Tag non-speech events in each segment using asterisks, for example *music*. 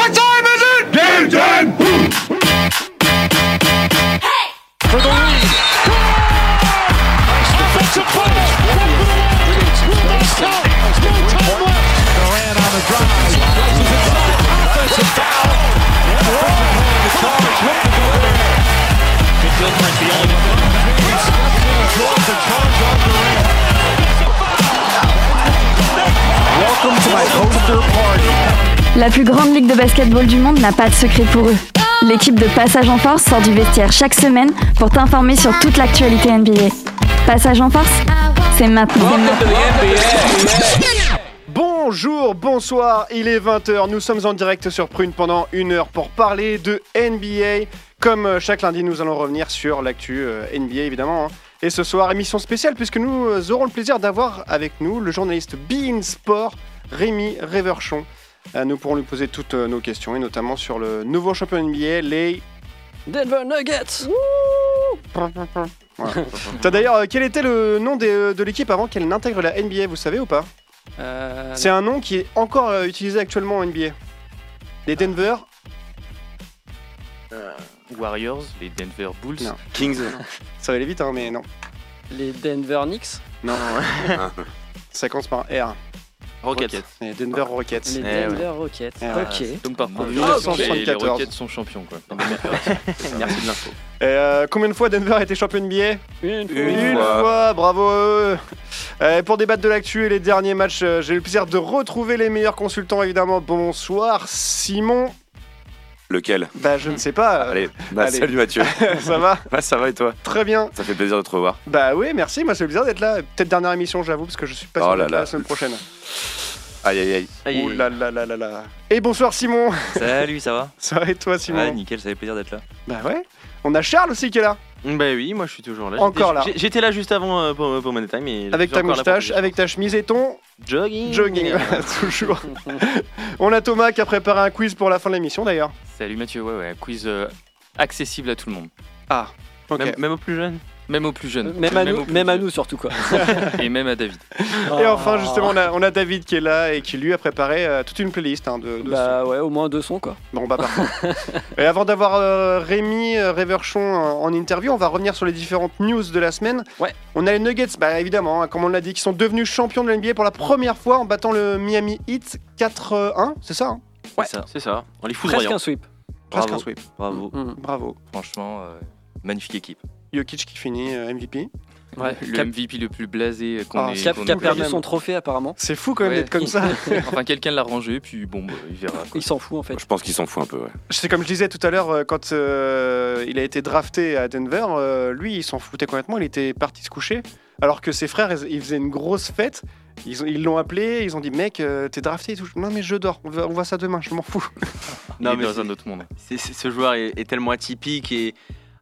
What time is it? Game time! For the lead. Offensive play. Durant on the drive. Places it. Offensive foul. And Roy pulling the charge. Ready to go there. Good Gilchrist, the only one. Steps in and throws the charge on Durant. Welcome to my poster party. La plus grande ligue de basketball du monde n'a pas de secret pour eux. L'équipe de Passage en Force sort du vestiaire chaque semaine pour t'informer sur toute l'actualité NBA. Passage en Force, c'est maintenant. Bonjour, bonsoir, il est 20h, nous sommes en direct sur Prune pendant une heure pour parler de NBA. Comme euh, chaque lundi, nous allons revenir sur l'actu euh, NBA évidemment. hein. Et ce soir, émission spéciale puisque nous euh, aurons le plaisir d'avoir avec nous le journaliste Bein Sport, Rémi Reverchon. Euh, Nous pourrons lui poser toutes euh, nos questions et notamment sur le nouveau champion NBA, les... Denver Nuggets Voilà. T'as D'ailleurs, euh, quel était le nom de l'équipe avant qu'elle n'intègre la NBA, vous savez ou pas? Euh, C'est un nom qui est encore euh, utilisé actuellement en NBA. Les Denver Warriors, les Denver Bulls. Non. Kings. Ça va aller vite, hein, mais non. Les Denver Knicks Non, *laughs* ça commence par R. Rockets. Les Denver Rockets. Les Eh ouais. Denver Rockets. Eh ouais. ok. Donc par Ah, procuration, les, les 174. Rockets sont champions quoi. *laughs* Merci de l'info. Euh, combien de fois Denver a été champion NBA Une fois. Une fois. fois. bravo à eux. Euh, Pour débattre de l'actu et les derniers matchs, euh, j'ai eu le plaisir de retrouver les meilleurs consultants évidemment. Bonsoir Simon. Lequel Bah je ne sais pas. Allez, bah, Allez. salut Mathieu. *laughs* ça va Bah, ça va et toi Très bien. Ça fait plaisir de te revoir. Bah oui, merci. Moi c'est le plaisir d'être là. Peut-être dernière émission, j'avoue, parce que je suis pas Oh sûr là là la semaine prochaine. Aïe aïe aïe. Ouh là là là là là. Et bonsoir Simon. Salut, ça va *laughs* Ça va et toi Simon Ouais, nickel, ça fait plaisir d'être là. Bah ouais. On a Charles aussi qui est là. Bah oui, moi je suis toujours là. Encore là. J'étais là juste avant euh, pour, pour Money Time. Et je Avec suis ta moustache, avec ta chemise et ton jogging. jogging. Voilà, *laughs* *laughs* toujours. On a Thomas qui a préparé un quiz pour la fin de l'émission d'ailleurs. Salut Mathieu, ouais, ouais, quiz euh, accessible à tout le monde. Ah. Ok. Même, même aux plus jeunes. Même aux plus jeunes. Même à, nous, aux plus même à vieux. nous surtout quoi. *laughs* Et même à David. Et enfin, justement, on a, on a David qui est là et qui lui a préparé euh, toute une playlist hein, de, de Bah ouais, au moins deux sons quoi. sons. Bon, bah parfait. *laughs* et avant d'avoir euh, Rémi euh, Reverchon en, interview, on va revenir sur les différentes news de la semaine. Ouais. On a les Nuggets, bah évidemment, hein, comme on l'a dit, qui sont devenus champions de la NBA pour la première fois en battant le Miami Heat 4-1. C'est ça, hein Ouais. C'est ça. C'est ça. On les Presque foudroyant. un sweep. Presque Bravo. un sweep. Bravo. Mm. Bravo. Franchement, euh, magnifique équipe. Jokic qui finit euh, MVP. Ouais. Le Cap- MVP le plus blasé qu'on Ah, ait. Qui a, qu'on qui a ait perdu son trophée apparemment. C'est fou quand même Ouais. d'être comme ça. *laughs* *laughs* Enfin, quelqu'un l'a rangé, puis bon, bah, il verra. quoi. Il s'en fout en fait. Je pense qu'il s'en fout un peu, ouais. C'est comme je disais tout à l'heure, euh, quand euh, il a été drafté à Denver, euh, lui, il s'en foutait complètement, il était parti se coucher. Alors que ses frères, ils, faisaient une grosse fête. Ils ont- ils l'ont appelé, ils ont dit Mec, euh, t'es drafté et tout. Non, mais je dors, on, va- on voit ça demain, je m'en fous. Il Non, est mais dans un autre monde. C'est- ce joueur est, est tellement atypique et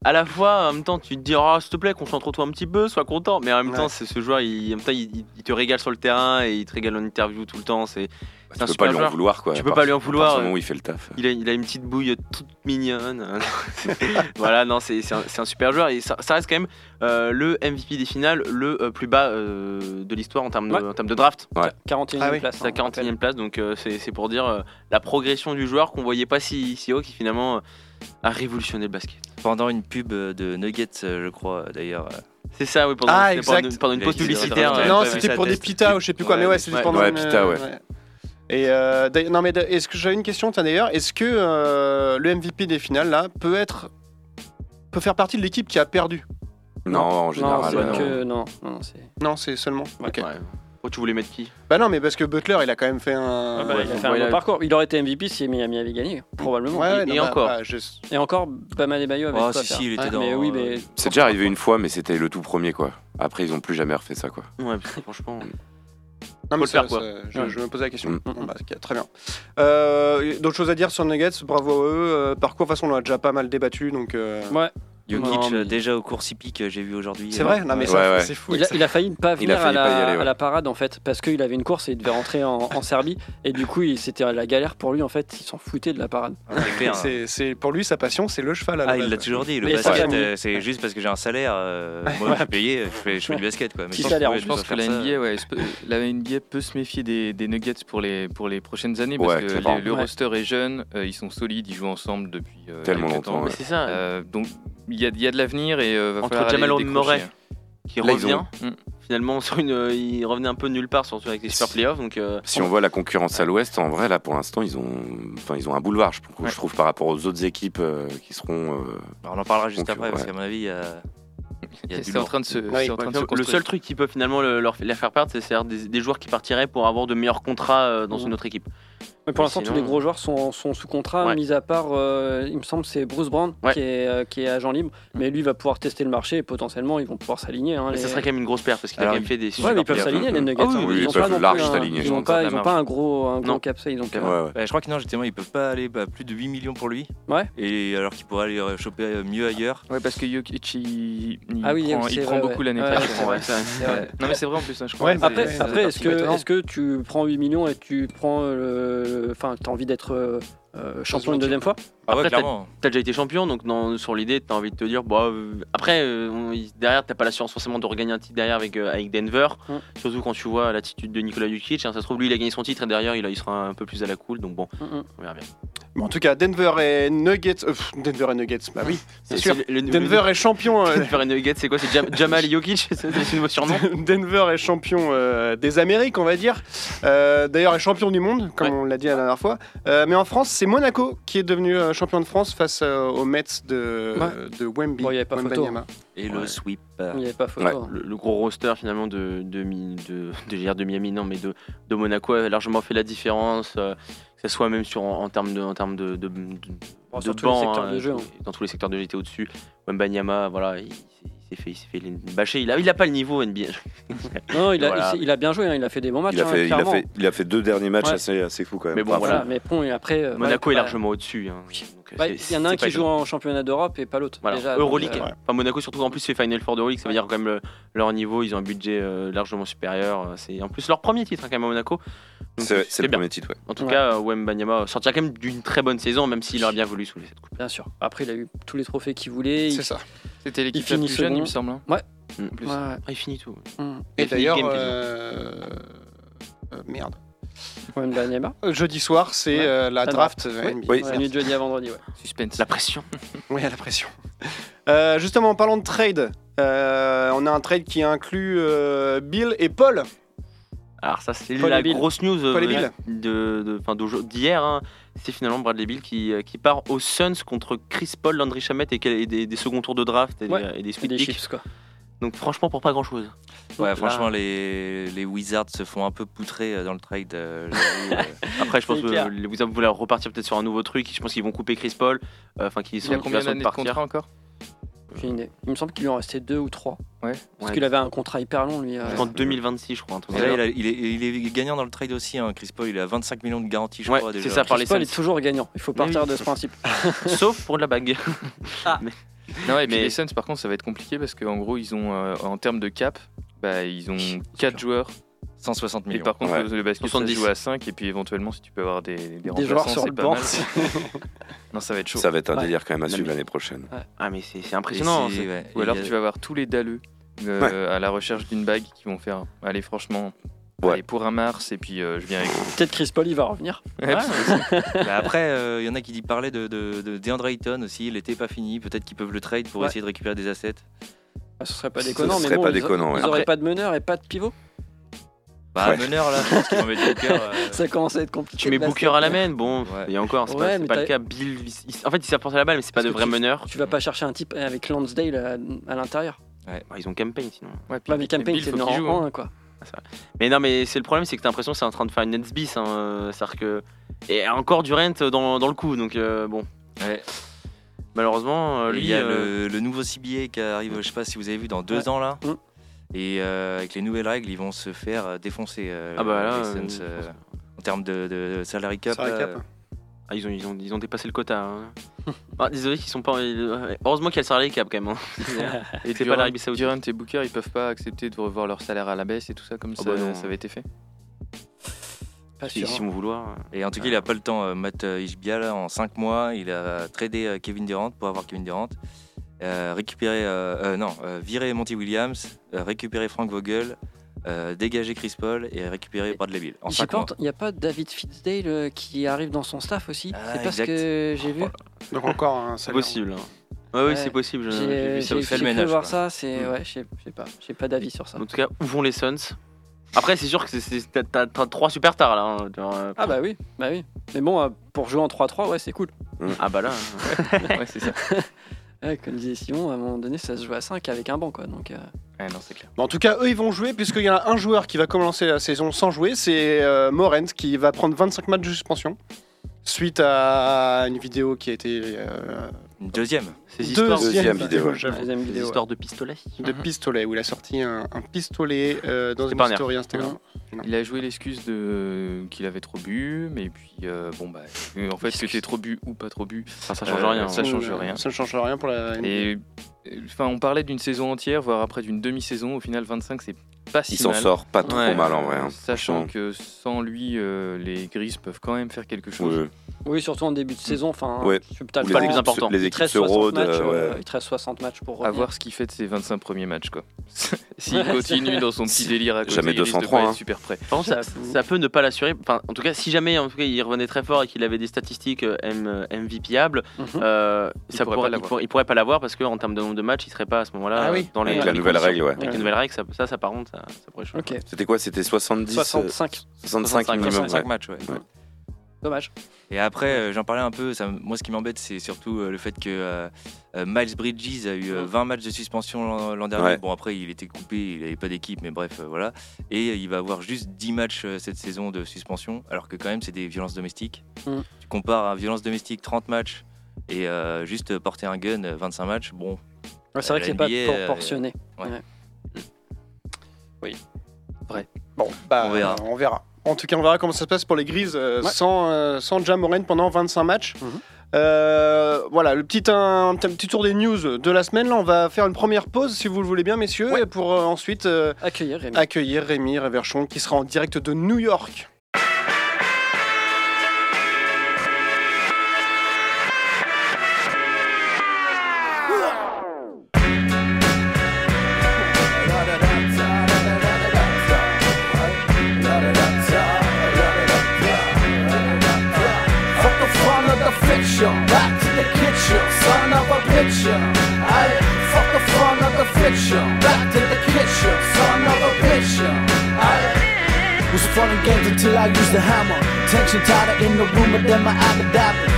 à la fois en même temps tu te dis oh, s'il te plaît concentre-toi un petit peu sois content mais en même Ouais. temps c'est ce joueur il, en même temps, il, te régale sur le terrain et il te régale en interview tout le temps c'est Tu un peux super pas lui en joueur. vouloir, quoi. Tu peux part- pas lui en vouloir, euh. où il fait le taf. il a, il a une petite bouille toute mignonne *laughs* voilà non c'est c'est un, c'est un super joueur et ça, ça reste quand même euh, le MVP des finales le euh, plus bas euh, de l'histoire en termes de, Ouais. en termes de draft 41 Ah oui. place. hein, on rappelle. 41 place donc euh, c'est c'est pour dire euh, la progression du joueur qu'on voyait pas si, si haut qui finalement euh, a révolutionné le basket Pendant une pub de Nuggets, euh, je crois, euh, d'ailleurs. euh, C'est ça, oui, pendant, Ah, pendant une- pendant pause publicitaire. euh, non, ouais, c'était ouais, pour des pitas ou je sais plus quoi, Ouais, mais ouais, c'était ouais. pendant Ouais, une, pita, ouais. Et euh, d'ailleurs- non, mais est-ce que j'avais une question tiens, d'ailleurs Est-ce que euh, le MVP des finales là peut être peut faire partie de l'équipe qui a perdu? Non, en Non, général. c'est ouais, non. que non, non, non, c'est. Non, c'est seulement. Tu voulais mettre qui? Bah non, mais parce que Butler, il a quand même fait un. Ah bah, il a fait un Ouais, bon parcours. Il aurait été MVP si Miami avait gagné, probablement. Ouais, Et- non, et bah, encore. bah, je- Et encore, Bama Bayo avait Oh, tout à si, il était Ouais, dans. Mais oui, mais C'est déjà arrivé une fois, mais c'était le tout premier, quoi. Après, ils ont plus jamais refait ça, quoi. Ouais, parce que franchement. Non, mais faire, quoi. je, me posais la question. Mm. Bon, bah, très bien. Euh, D'autres choses à dire sur Nuggets? Bravo à eux. Euh, parcours, de toute façon, on l'a déjà pas mal débattu. Donc, euh, Ouais. Jokic, Non, mais- euh, déjà au cours hippique, j'ai vu aujourd'hui. C'est euh, vrai Non, mais ouais. Ouais, c'est fou. Il a, il a failli ne pas Il a venir à, failli la, aller, ouais. à la parade en fait parce qu'il avait une course et il devait rentrer en, en Serbie et du coup c'était la galère pour lui en fait il s'en foutait de la parade. C'est hein. C'est- pour lui, sa passion, c'est le cheval. à la Ah, il l'a toujours dit, le basket, euh, c'est juste parce que j'ai un salaire. euh, moi, je suis payé, je fais, je fais du basket. Quoi. Mais Petit salaire, Je pense que la NBA, la NBA peut se méfier des, des Nuggets pour les, pour les prochaines années parce que le roster est jeune, euh, ils sont solides, ils jouent ensemble depuis euh, Tellement longtemps, c'est ça. Euh, donc il y a, il y a de l'avenir et euh, va Entre falloir Jamal. Murray, qui Là, revient. ont- Mm. Finalement, sur une, euh, il revenait un peu nulle part, surtout avec les super playoffs. Donc, euh, Si on voit la concurrence à l'ouest, en vrai, là, pour l'instant, ils ont, enfin, ils ont un boulevard, je trouve, Ouais. je trouve, par rapport aux autres équipes euh, qui seront. euh, Alors, on en parlera juste après, parce ouais. qu'à mon avis, il y a, il y a du C'est en train de se, Oui, c'est en train de se le seul truc qui peut finalement le- leur, les faire perdre, c'est des, des joueurs qui partiraient pour avoir de meilleurs contrats euh, dans Mhm. une autre équipe. Mais pour l'instant sinon- tous les gros joueurs sont, sont sous contrat Ouais. mis à part euh, il me semble c'est Bruce Brown Ouais. qui, est, euh, qui est agent libre mais lui va pouvoir tester le marché et potentiellement ils vont pouvoir s'aligner. hein, Mais les- ça serait quand même une grosse perte parce qu'il a quand même fait des Ouais, super mais ils peuvent s'aligner les Nuggets. Ah oui, hein. oui, ils ils ont peuvent large un- s'aligner, Ils je n'ont pas, ils ont un gros, un gros cap euh, ouais. Bah, je crois que non, justement, ils peuvent pas aller bah, plus de 8 millions pour lui. Ouais. Et alors qu'il pourrait aller euh, choper mieux ailleurs. Ouais, parce que Jokic, il, Ah prend, beaucoup l'année prochaine. Non mais c'est vrai en plus, hein, je crois. Après, est-ce que tu prends 8 millions et tu prends le. Enfin, tu as envie d'être euh, champion une deuxième fois Ah ouais, Après, clairement. T'as déjà été champion, donc dans- sur l'idée, t'as envie de te dire, bah, euh, après, euh, derrière, t'as pas l'assurance forcément de regagner un titre derrière avec, euh, avec Denver, Mm. surtout quand tu vois l'attitude de Nikola Jokic. hein, ça se trouve, lui, il a gagné son titre et derrière, il, a- il sera un peu plus à la cool, donc bon, Mm, mm. on verra bien. Mais en tout cas, Denver et Nuggets. euh, Denver et Nuggets, bah oui, *laughs* C'est- sûr. c'est le- le- Denver est champion. euh, Denver et Nuggets, c'est quoi C'est Jam- Jamal Jokic *laughs* C'est c'est nouveau surnom *laughs* Denver est champion euh, des Amériques, on va dire. Euh, D'ailleurs, est champion du monde, comme Ouais. on l'a dit la dernière fois. Euh, mais en France, c'est Monaco qui est devenu euh, champion de France face euh, aux Mets de, Ouais. de Wemby. Bon, il y avait pas photo. Wembanyama. Et le sweep. Il n'y avait pas photo. Ouais. hein. le, le gros roster finalement de, de, de, de, de Miami, non, mais de, de Monaco a largement fait la différence, euh, que ce soit même sur, en, en termes de, en termes de, de, de- Bon, banc, hein, jeu. hein. dans tous les secteurs de jeu, était au-dessus. Wembanyama, voilà, il, il s'est fait, il s'est fait bâcher. Il a, il a pas le niveau NBA. *laughs* Non, il a, Voilà. il, s'est- il a bien joué, hein, il a fait des bons matchs. il, a hein, fait, il, a clairement. fait, il a fait deux derniers matchs Ouais. assez, assez fous quand même. Mais bon, Bravo. voilà. Voilà, mais bon, et après. Monaco ouais, est bah, largement au-dessus. hein. Donc, bah, Il y en a un qui pas joue en championnat d'Europe et pas l'autre. Voilà, déjà, donc, Euroleague. euh, Enfin, Monaco surtout en plus fait Final Four d'Euroleague, ça veut dire quand même le- leur niveau, ils ont un budget euh, largement supérieur. euh, C'est en plus leur premier titre hein, quand même à Monaco. C'est le bien. premier titre, ouais. En tout Ouais. cas, euh, Wembanyama sortira quand même d'une très bonne saison, même s'il aurait bien voulu soulever cette coupe. Bien sûr. Après, il a eu tous les trophées qu'il voulait. C'est il- ça. C'était l'équipe la plus jeune, il me semble. hein. Plus. Ouais, Ah, il finit tout. ouais. Mm. Et d'ailleurs, euh, euh, merde. Euh, Jeudi soir, c'est Ouais. euh, la La draft. Oui. C'est nuit de jeudi à vendredi, ouais. Suspense. La pression. *laughs* Oui, à la pression. Euh, justement, en parlant de trade, euh, on a un trade qui inclut euh, Bill et Paul. Alors ça c'est la Bill. grosse news Bill. de, d'hier. hein. C'est finalement Bradley Bill qui, qui part aux Suns contre Chris Paul, Landry Shamet et, des, des seconds tours de draft et, Ouais. des, et des Et sweet des picks. chips, quoi. Donc franchement pour pas grand chose. Ouais, franchement, les, les Wizards se font un peu poutrer euh, dans le trade. euh, *laughs* euh. Après je pense que les Wizards voulaient repartir peut-être sur un nouveau truc. Je pense qu'ils vont couper Chris Paul. euh, Enfin qui Il a combien d'années de contrat encore J'ai une idée. Il me semble qu'il lui en restait deux ou trois. Ouais. Parce qu'il avait un contrat hyper long, lui. euh, En 2026 je crois. un truc Et comme là, il, a- il est, il est gagnant dans le trade aussi. Hein. Chris Paul, il a 25 millions de garantie, je Ouais, crois. c'est ça, par Chris les Paul est toujours gagnant. Il faut Mais partir oui. de ce principe. Sauf pour de la bague. *laughs* Non, et puis Mais- les Suns, par contre, ça va être compliqué parce qu'en gros, ils ont, euh, en termes de cap, bah, ils ont 4 joueurs. 160 Et millions. par contre, Ouais. le basket, ça 70. se joue à 5. Et puis éventuellement, si tu peux avoir des, des, Des joueurs remplaçants, sur c'est le pas banc. mal. *laughs* non, ça va être chaud. Ça va être un Ouais. délire quand même à Non, suivre mais- l'année prochaine. Ah mais c'est c'est Et impressionnant. ouais, Ou et alors, a- tu vas avoir tous les dalleux euh, à la recherche d'une bague qui vont faire Allez, franchement, Ouais. allez, pour un Mars, et puis euh, je viens avec vous. Peut-être Chris Paul, il va revenir. Ouais, *laughs* Bah après, il y en a qui parlaient de, de, de DeAndre Ayton aussi. L'été pas fini. Peut-être qu'ils peuvent le trade pour Ouais. essayer de récupérer des assets. Ah, ce serait pas Ce déconnant, mais serait bon, pas ils a- déconnant, ouais. Ils Après- pas de meneur et pas de pivot. Bah, Ouais. meneur là, je pense mettre Booker. euh, Ça commence à être compliqué. Tu mets. Booker à la main, bon, Ouais. et encore, c'est Ouais, pas, le cas. Bill, il- il- en fait, il s'est apporté la balle, mais c'est pas de vrai tu- meneur. Tu vas pas chercher un type avec Lansdale à, à l'intérieur. Ouais, Ils ont campagne sinon. Ouais, puis- Ouais, mais Campaign, c'est joue, hein. en 1, quoi. Mais non, mais c'est le problème, c'est que t'as l'impression que c'est en train de faire une Nets bis. Hein, euh, C'est-à-dire que. Et encore du rent dans, dans le coup, donc euh, bon. Ouais. Malheureusement, euh, Et lui. il y a euh, le, le nouveau CBA qui arrive, je sais pas si vous avez vu, dans deux Ouais. ans là. Mm. Et euh, avec les nouvelles règles, ils vont se faire défoncer euh, Ah bah là, les Suns, en termes de, de salary cap. Salary là. cap. Ah, ils, ont, ils, ont, ils ont dépassé le quota. hein. Ah, désolé qu'ils sont pas. euh, Heureusement qu'il y a le salarié cap quand même. hein. *laughs* Et C'est pas Durant, l'Arabie Saoudite. Durant et Booker, ils peuvent pas accepter de revoir leur salaire à la baisse et tout ça comme Ah ça, bah ça avait été fait. Pas Si sûr. si on vouloir. Et en tout cas, il a pas le temps. euh, Matt euh, Ishbia, là, en 5 mois, il a tradé Kevin Durant pour avoir Kevin Durant. Euh, récupéré, euh, euh, non, euh, viré Monty Williams, euh, récupéré Frank Vogel, euh, dégagé Chris Paul et récupéré Bradley Bill. En J'ai 5 pas mois. ent- Il n'y a pas David Fitzdale euh, qui arrive dans son staff aussi Ah, C'est pas ce exact. que j'ai vu. Donc encore un C'est salaire. possible. hein. Ouais, oui, c'est possible. je- J'ai vu ça aussi. j'ai voir quoi. ça, c'est. Mm. Ouais, je sais pas. J'ai pas d'avis sur ça. En tout cas, où vont les Suns? Après, c'est sûr que c'est- c'est- t'as- trois superstars là. hein. Genre, euh, Ah bah oui, bah oui. Mais bon, euh, pour jouer en 3-3, ouais, c'est cool. Ah bah là. *laughs* ouais, c'est ça. *laughs* Ouais, comme disait Simon, à un moment donné, ça se joue à 5 avec un banc, quoi. Donc, euh, Ouais, non, c'est clair. Bon, en tout cas, eux, ils vont jouer, puisqu'il y en a un joueur qui va commencer la saison sans jouer, c'est euh, Morent, qui va prendre 25 matchs de suspension, suite à une vidéo qui a été... euh, Une deuxième. Ces histoires, Deuxième vidéo, deuxième vidéo. histoires de pistolets. de pistolet, où il a sorti un, un pistolet euh, dans une story Instagram. Il a joué l'excuse de qu'il avait trop bu, mais puis euh, bon bah euh, en fait que t'es trop bu ou pas trop bu, Enfin, ça change Euh, rien. ça change Euh, rien. Ça ne change rien pour la NBA. Et euh, enfin on parlait d'une saison entière, voire après d'une demi-saison. Au final 25 c'est pas si Il s'en sort pas trop Ouais. mal en vrai. hein. Sachant que sans lui, euh, les Grises peuvent quand même faire quelque chose. Oui, surtout en début de saison. Enfin, Ouais. pas le plus important. Les Il te équipes reste se 60 rôdent. matchs, euh, euh, ouais. il te reste 60 matchs pour À revenir. voir ce qu'il fait de ses 25 premiers matchs quoi. *laughs* S'il continue dans son petit délire à côté, Jamais il risque de 203, hein. super prêt. Par contre, ça, peut ne pas l'assurer. Enfin, en tout cas, si jamais en tout cas, il revenait très fort et qu'il avait des statistiques M, MVPables, Mhm. euh, Il ça pourrait pourrait- pas il, l'avoir. pourrait, il pourrait pas l'avoir parce qu'en termes de nombre de matchs, il serait pas à ce moment-là Ah oui. dans les Avec la nouvelle règle, ouais. Avec nouvelles règles, ça, ça, ça, par contre, ça, ça pourrait changer. Ok. C'était quoi C'était 70 euh, 65. 65 minimum. 65 ouais. matchs, ouais. Dommage. Et après, euh, j'en parlais un peu, ça, moi ce qui m'embête, c'est surtout euh, le fait que euh, euh, Miles Bridges a eu euh, 20 matchs de suspension l'an- dernier. Ouais. Bon, après, il était coupé, il n'avait pas d'équipe, mais bref, euh, voilà. Et euh, il va avoir juste 10 matchs euh, cette saison de suspension, alors que quand même, c'est des violences domestiques. Mm. Tu compares à violence domestique 30 matchs et euh, juste porter un gun euh, 25 matchs, bon, Ouais, c'est vrai que c'est pas NBA, euh, proportionné. Bon, bah, On verra. on verra. En tout cas, on verra comment ça se passe pour les Grises euh, Ouais. sans, euh, sans Jamoran pendant 25 matchs. Mhm. Euh, voilà, le petit, un, un petit tour des news de la semaine. Là, on va faire une première pause, si vous le voulez bien, messieurs, Ouais. pour euh, ensuite euh, Accueillir Rémi. accueillir Rémi qui sera en direct de New York. Of. Aye, fuck the fun of the fiction, back to the kitchen, son of a bitch. Aye. Was fun and games until I used the hammer. Tension tighter in the room, but then my abracadabra.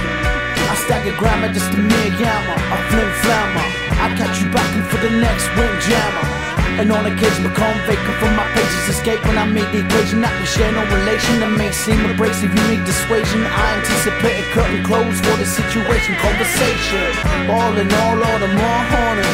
I stagger grammar just a mere yammer, a flim flammer. I catch you backing for the next windjammer. And on occasion become vacant from my pages. Escape when I made the equation. That we share no relation. That may seem abrasive, unique dissuasion. I anticipated cutting close for the situation. Conversation, all in all, all the more haunted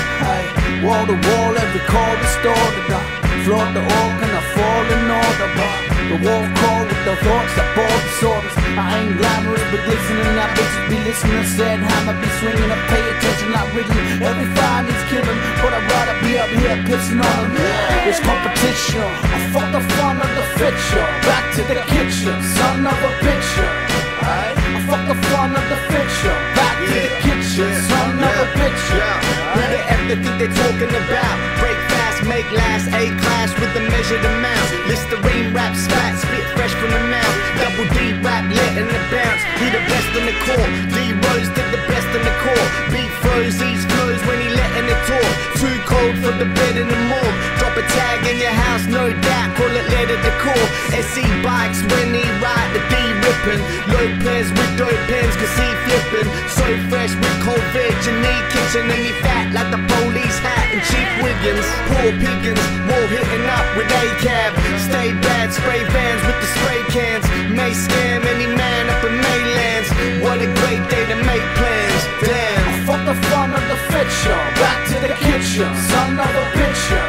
Wall to wall, every call distorted I flood the organ, I fall in order. But the wolf call with the thoughts that bore disorders I ain't glamorous, but listening, I bitches be listening Said hammer be swinging, I pay attention, not Ridley? Every fire is killing, but I'd rather be up here pissing on them It's competition, I fuck the fun of the fiction Back to the kitchen, son of a picture I fuck the fun of the fiction Back to the kitchen, son of a picture Who the F they think they talking about? Break make last, A class with the measured amount. Listerine rap, spat, spit fresh from the mouth. Double D rap, letting the bounce. He the best in the core. D Rose did the best in the core. Beat froze, these flows when he letting it talk. Too cold for the bed in the morgue. Drop a tag in your house, no doubt. Call it letter decor. SE bikes when he ride the D ripping. Lopez with dope pens, cause he flipping. So fresh with cold veg and need kitchen. And he fat like the police hat and cheap Wiggins. Poor piggins, wall hitting up with a cab. Stay bad, spray vans with the spray cans. May scam any man up in Maylands. What a great day to make plans. Damn. Fuck the fun of the fiction, back to the kitchen, son of a picture.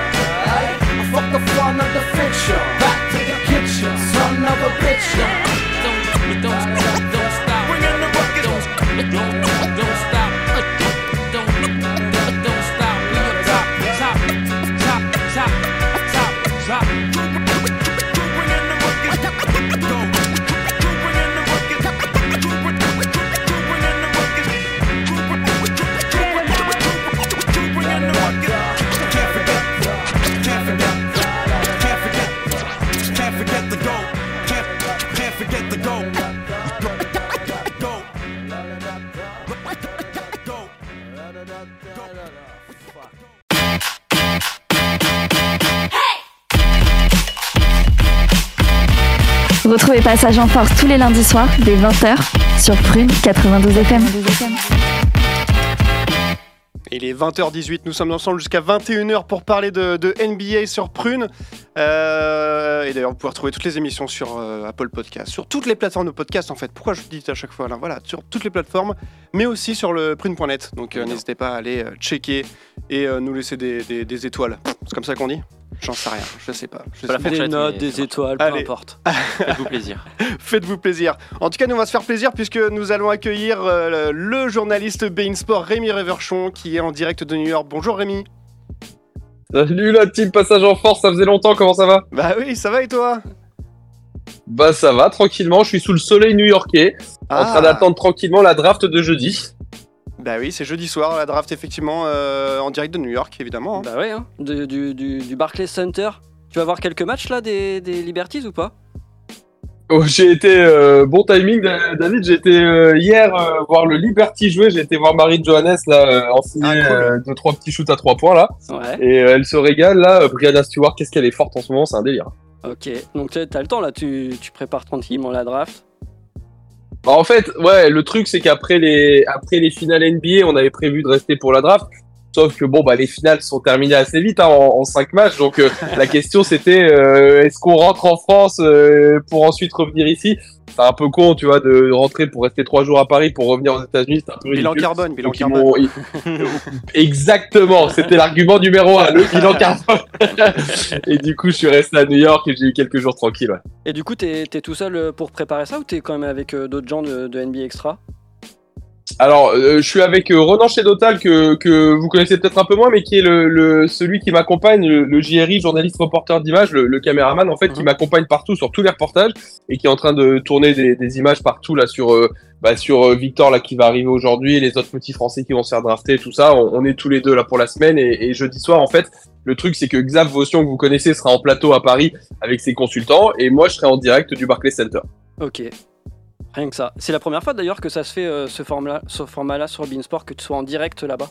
I fuck the fun of the fiction, back to the kitchen, son of a picture. Retrouvez Passage en Force tous les lundis soirs dès 20h sur Prune 92 FM. Il est 20h18, nous sommes ensemble jusqu'à 21h pour parler de, de NBA sur Prune. Euh, et d'ailleurs, vous pouvez retrouver toutes les émissions sur euh, Apple Podcast, sur toutes les plateformes de podcast en fait. Pourquoi je dis à chaque fois là? Voilà, sur toutes les plateformes, mais aussi sur le prune.net. Donc euh, n'hésitez pas à aller euh, checker et euh, nous laisser des, des- des étoiles. C'est comme ça qu'on dit? J'en sais rien, je sais pas. Je sais- Des notes, des étoiles, peu importe. *laughs* Faites-vous plaisir. Faites-vous plaisir. En tout cas, nous on va se faire plaisir puisque nous allons accueillir euh, le journaliste Bein Sport Rémi Reverchon qui est en direct de New York. Bonjour Rémi. Salut la team Passage en Force, ça faisait longtemps, comment ça va? Bah oui, ça va et toi? Bah ça va, tranquillement, je suis sous le soleil new-yorkais, en train d'attendre tranquillement la draft de jeudi. Bah oui, c'est jeudi soir, la draft effectivement euh, en direct de New York évidemment. hein. Bah ouais, hein. De- du, du, du Barclays Center. Tu vas voir quelques matchs là des, des Liberties ou pas? Oh, j'ai été, euh, bon timing Da- David, j'ai été euh, hier euh, voir le Liberty jouer, j'ai été voir Marie Johannes là, euh, enseigner Ah, cool. euh, deux, trois petits shoots à trois points là, Ouais. et euh, elle se régale là, euh, Brianna Stewart, qu'est-ce qu'elle est forte en ce moment, c'est un délire. Ok, donc t'as t'as le temps là, tu, tu prépares tranquillement la draft. Bah, en fait, ouais, le truc c'est qu'après les après les finales NBA, on avait prévu de rester pour la draft. Sauf que bon, bah les finales sont terminées assez vite hein, en, en cinq matchs. Donc euh, la *laughs* question c'était euh, est-ce qu'on rentre en France euh, pour ensuite revenir ici? C'est un peu con, tu vois, de rentrer pour rester trois jours à Paris pour revenir aux États-Unis. C'est un peu Bilan ridicule. carbone, bilan Donc, carbone. ils- *laughs* Exactement, c'était l'argument numéro un, le bilan *laughs* carbone. et du coup, je suis resté à New York et j'ai eu quelques jours tranquilles. ouais. Et du coup, t'es t'es tout seul pour préparer ça ou t'es quand même avec euh, d'autres gens de, de NBA Extra? Alors, euh, je suis avec euh, Ronan Chedotal que, que vous connaissez peut-être un peu moins, mais qui est le, le- celui qui m'accompagne, le, le JRI, journaliste reporter d'image, le, le caméraman en fait, qui Mhm. m'accompagne partout sur tous les reportages et qui est en train de tourner des, des images partout là sur euh, bah, sur euh, Victor là qui va arriver aujourd'hui, les autres petits Français qui vont se faire drafter, tout ça. On, on est tous les deux là pour la semaine et, et jeudi soir en fait. Le truc, c'est que Xav Votion, que vous connaissez, sera en plateau à Paris avec ses consultants et moi, je serai en direct du Barclays Center. Ok. Rien que ça. C'est la première fois d'ailleurs que ça se fait euh, ce format-là sur Beansport, que tu sois en direct là-bas.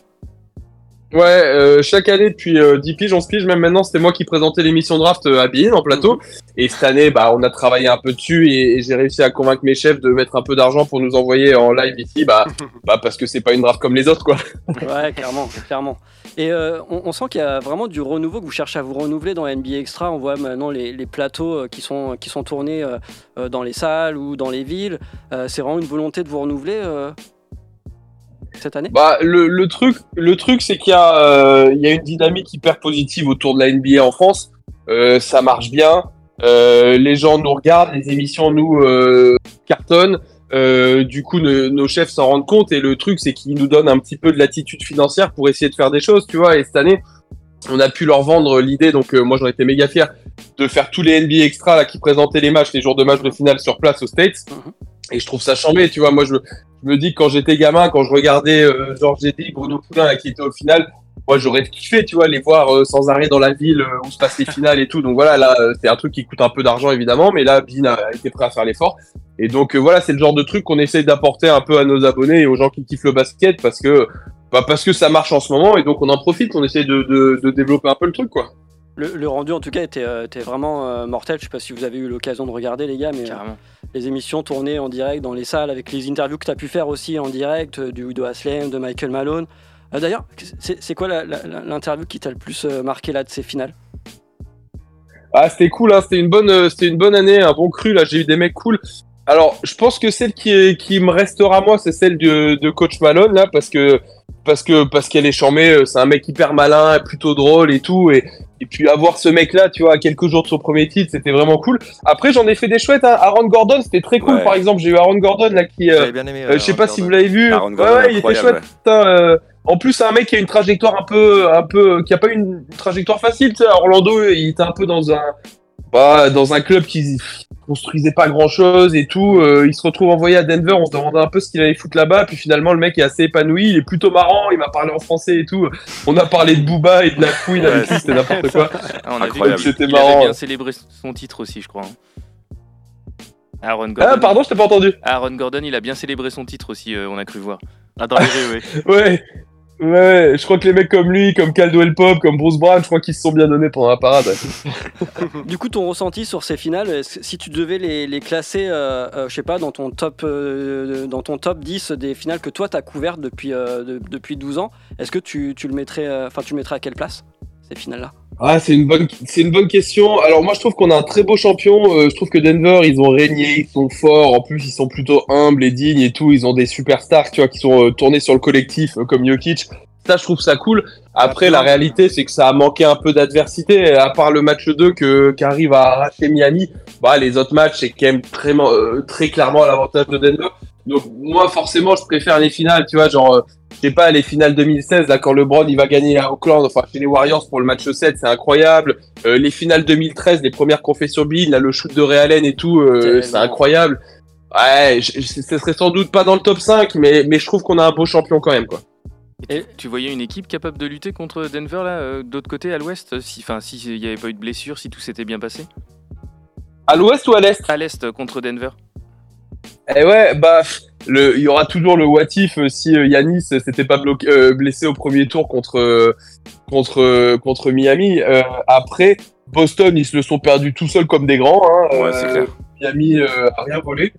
Ouais, euh, chaque année depuis euh, 10 piges, 11 piges, même maintenant, c'était moi qui présentais l'émission draft euh, à Bein en plateau. Et cette année, bah, on a travaillé un peu dessus et, et j'ai réussi à convaincre mes chefs de mettre un peu d'argent pour nous envoyer en live ici, bah, *laughs* bah parce que c'est pas une draft comme les autres, quoi. Ouais, clairement, clairement. Et euh, on, on sent qu'il y a vraiment du renouveau, que vous cherchez à vous renouveler dans NBA Extra. On voit maintenant les, les plateaux qui sont, qui sont tournés dans les salles ou dans les villes. C'est vraiment une volonté de vous renouveler cette année Bah, le, le truc, le truc, c'est qu'il y a, euh, y a une dynamique hyper positive autour de la NBA en France. Euh, ça marche bien. Euh, les gens nous regardent, les émissions nous euh, cartonnent. Du coup, ne- nos chefs s'en rendent compte. Et le truc, c'est qu'ils nous donnent un petit peu de l'attitude financière pour essayer de faire des choses, tu vois. Et cette année, on a pu leur vendre l'idée. Donc, moi, j'en étais méga fier de faire tous les NBA extra là qui présentaient les matchs, les jours de match de finale sur place aux States. Mhm. Et je trouve ça chambé, tu vois. Moi, je me dis que quand j'étais gamin, quand je regardais euh, Georges Eddy, Bruno Poulain, qui était au final, moi, j'aurais kiffé, tu vois, les voir euh, sans arrêt dans la ville euh, où se passent les finales et tout. Donc voilà, là, c'est un truc qui coûte un peu d'argent, évidemment, mais là, Bean a été prêt à faire l'effort. Et donc voilà, c'est le genre de truc qu'on essaye d'apporter un peu à nos abonnés et aux gens qui kiffent le basket parce que bah, parce que ça marche en ce moment et donc on en profite, on essaye de, de, de développer un peu le truc, quoi. Le, le rendu en tout cas était, euh, était vraiment euh, mortel. Je sais pas si vous avez eu l'occasion de regarder les gars, mais euh, les émissions tournées en direct dans les salles avec les interviews que tu as pu faire aussi en direct euh, du de Haslem, de Michael Malone. Euh, D'ailleurs, c'est quoi l'interview qui t'a le plus euh, marqué là de ces finales? Ah, c'était cool, hein. c'était une bonne, euh, c'était une bonne année, un bon cru. Là, j'ai eu des mecs cool. Alors, je pense que celle qui, est- qui me restera moi, c'est celle de, de Coach Malone là, parce que parce que parce qu'elle est charmée. euh, C'est un mec hyper malin, plutôt drôle et tout. Et, et puis avoir ce mec là, tu vois, à quelques jours de son premier titre, c'était vraiment cool. Après, j'en ai fait des chouettes. Hein. Aaron Gordon, c'était très cool. Ouais. Par exemple, j'ai eu Aaron Gordon là qui. euh, bien aimé. euh, je sais pas si vous l'avez vu. Aaron Gordon, ouais, il était chouette. putain, euh, en plus, c'est un mec qui a une trajectoire un peu, un peu, qui a pas une trajectoire facile. Tu sais, Orlando, il était un peu dans un, bah, dans un club qui construisait pas grand chose et tout. Euh, il se retrouve envoyé à Denver. On se demandait un peu ce qu'il allait foutre là-bas. Puis finalement, le mec est assez épanoui. Il est plutôt marrant. Il m'a parlé en français et tout. On a parlé de Booba et de la fouine avec lui. C'était n'importe quoi. *laughs* Ah, on a Incroyable. C'était il marrant. avait bien célébré son titre aussi, je crois. hein. Aaron Gordon. Ah, pardon, je t'ai pas entendu. Aaron Gordon, il a bien célébré son titre aussi, euh, on a cru voir. Ah, dans les *laughs* rues, oui. Ouais. Ouais, je crois que les mecs comme lui, comme Caldwell Pop, comme Bruce Brown, je crois qu'ils se sont bien donnés pendant la parade. *laughs* Du coup, ton ressenti sur ces finales, si tu devais les, classer, euh, euh, je sais pas, dans ton top, euh, dans ton top 10 des finales que toi t'as couvertes depuis, de- depuis 12 ans, est-ce que tu, tu le mettrais, enfin tu le mettrais à quelle place? Finales-là Ah, c'est une bonne, c'est une bonne question. Alors moi, je trouve qu'on a un très beau champion. Euh, je trouve que Denver, ils ont régné, ils sont forts. En plus, ils sont plutôt humbles et dignes et tout. Ils ont des superstars, qui sont euh, tournés sur le collectif, euh, comme Jokic. Ça, je trouve ça cool. Après, la réalité, c'est que ça a manqué un peu d'adversité. À part le match 2 que qu'arrive à arracher Miami, bah les autres matchs, c'est quand même très, très clairement à l'avantage de Denver. Donc moi, forcément, je préfère les finales, tu vois, genre. Je sais pas, les finales 2016, là, quand LeBron, il va gagner à Auckland, enfin, chez les Warriors pour le match 7, c'est incroyable. Euh, les finales 2013, les premières sur Bill, là, le shoot de Ray Allen et tout, euh, c'est incroyable. Ouais, je- je- ce serait sans doute pas dans le top 5, mais, mais je trouve qu'on a un beau champion quand même, quoi. Et tu, tu voyais une équipe capable de lutter contre Denver là, euh, d'autre côté à l'ouest, si, enfin, s'il n'y avait pas eu de blessure, si tout s'était bien passé? À l'ouest ou à l'est? À l'est contre Denver. Eh ouais, bah, il y aura toujours le what if euh, si euh, Yanis euh, s'était pas bloqué, euh, blessé au premier tour contre, contre, contre Miami. Euh, après, Boston, ils se le sont perdus tout seuls comme des grands. Hein, Ouais, c'est clair. Miami euh, a rien volé.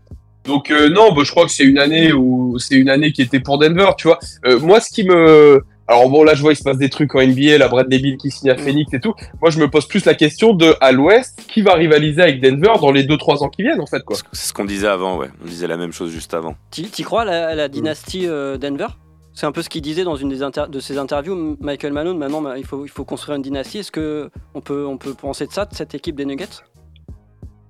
Donc euh, non, bah, je crois que c'est une année où c'est une année qui était pour Denver, tu vois. Euh, moi, ce qui me alors bon, là, je vois, il se passe des trucs en NBA, la Brad Bill qui signe à Phoenix et tout. Moi, je me pose plus la question de, à l'Ouest, qui va rivaliser avec Denver dans les 2-3 ans qui viennent, en fait, quoi. C'est ce qu'on disait avant, ouais. On disait la même chose juste avant. T'y crois à la, à la dynastie euh, Denver? C'est un peu ce qu'il disait dans une des inter- de ses interviews, Michael Malone. Maintenant, bah, il faut, il faut construire une dynastie. Est-ce que on peut, on peut penser de ça, de cette équipe des Nuggets?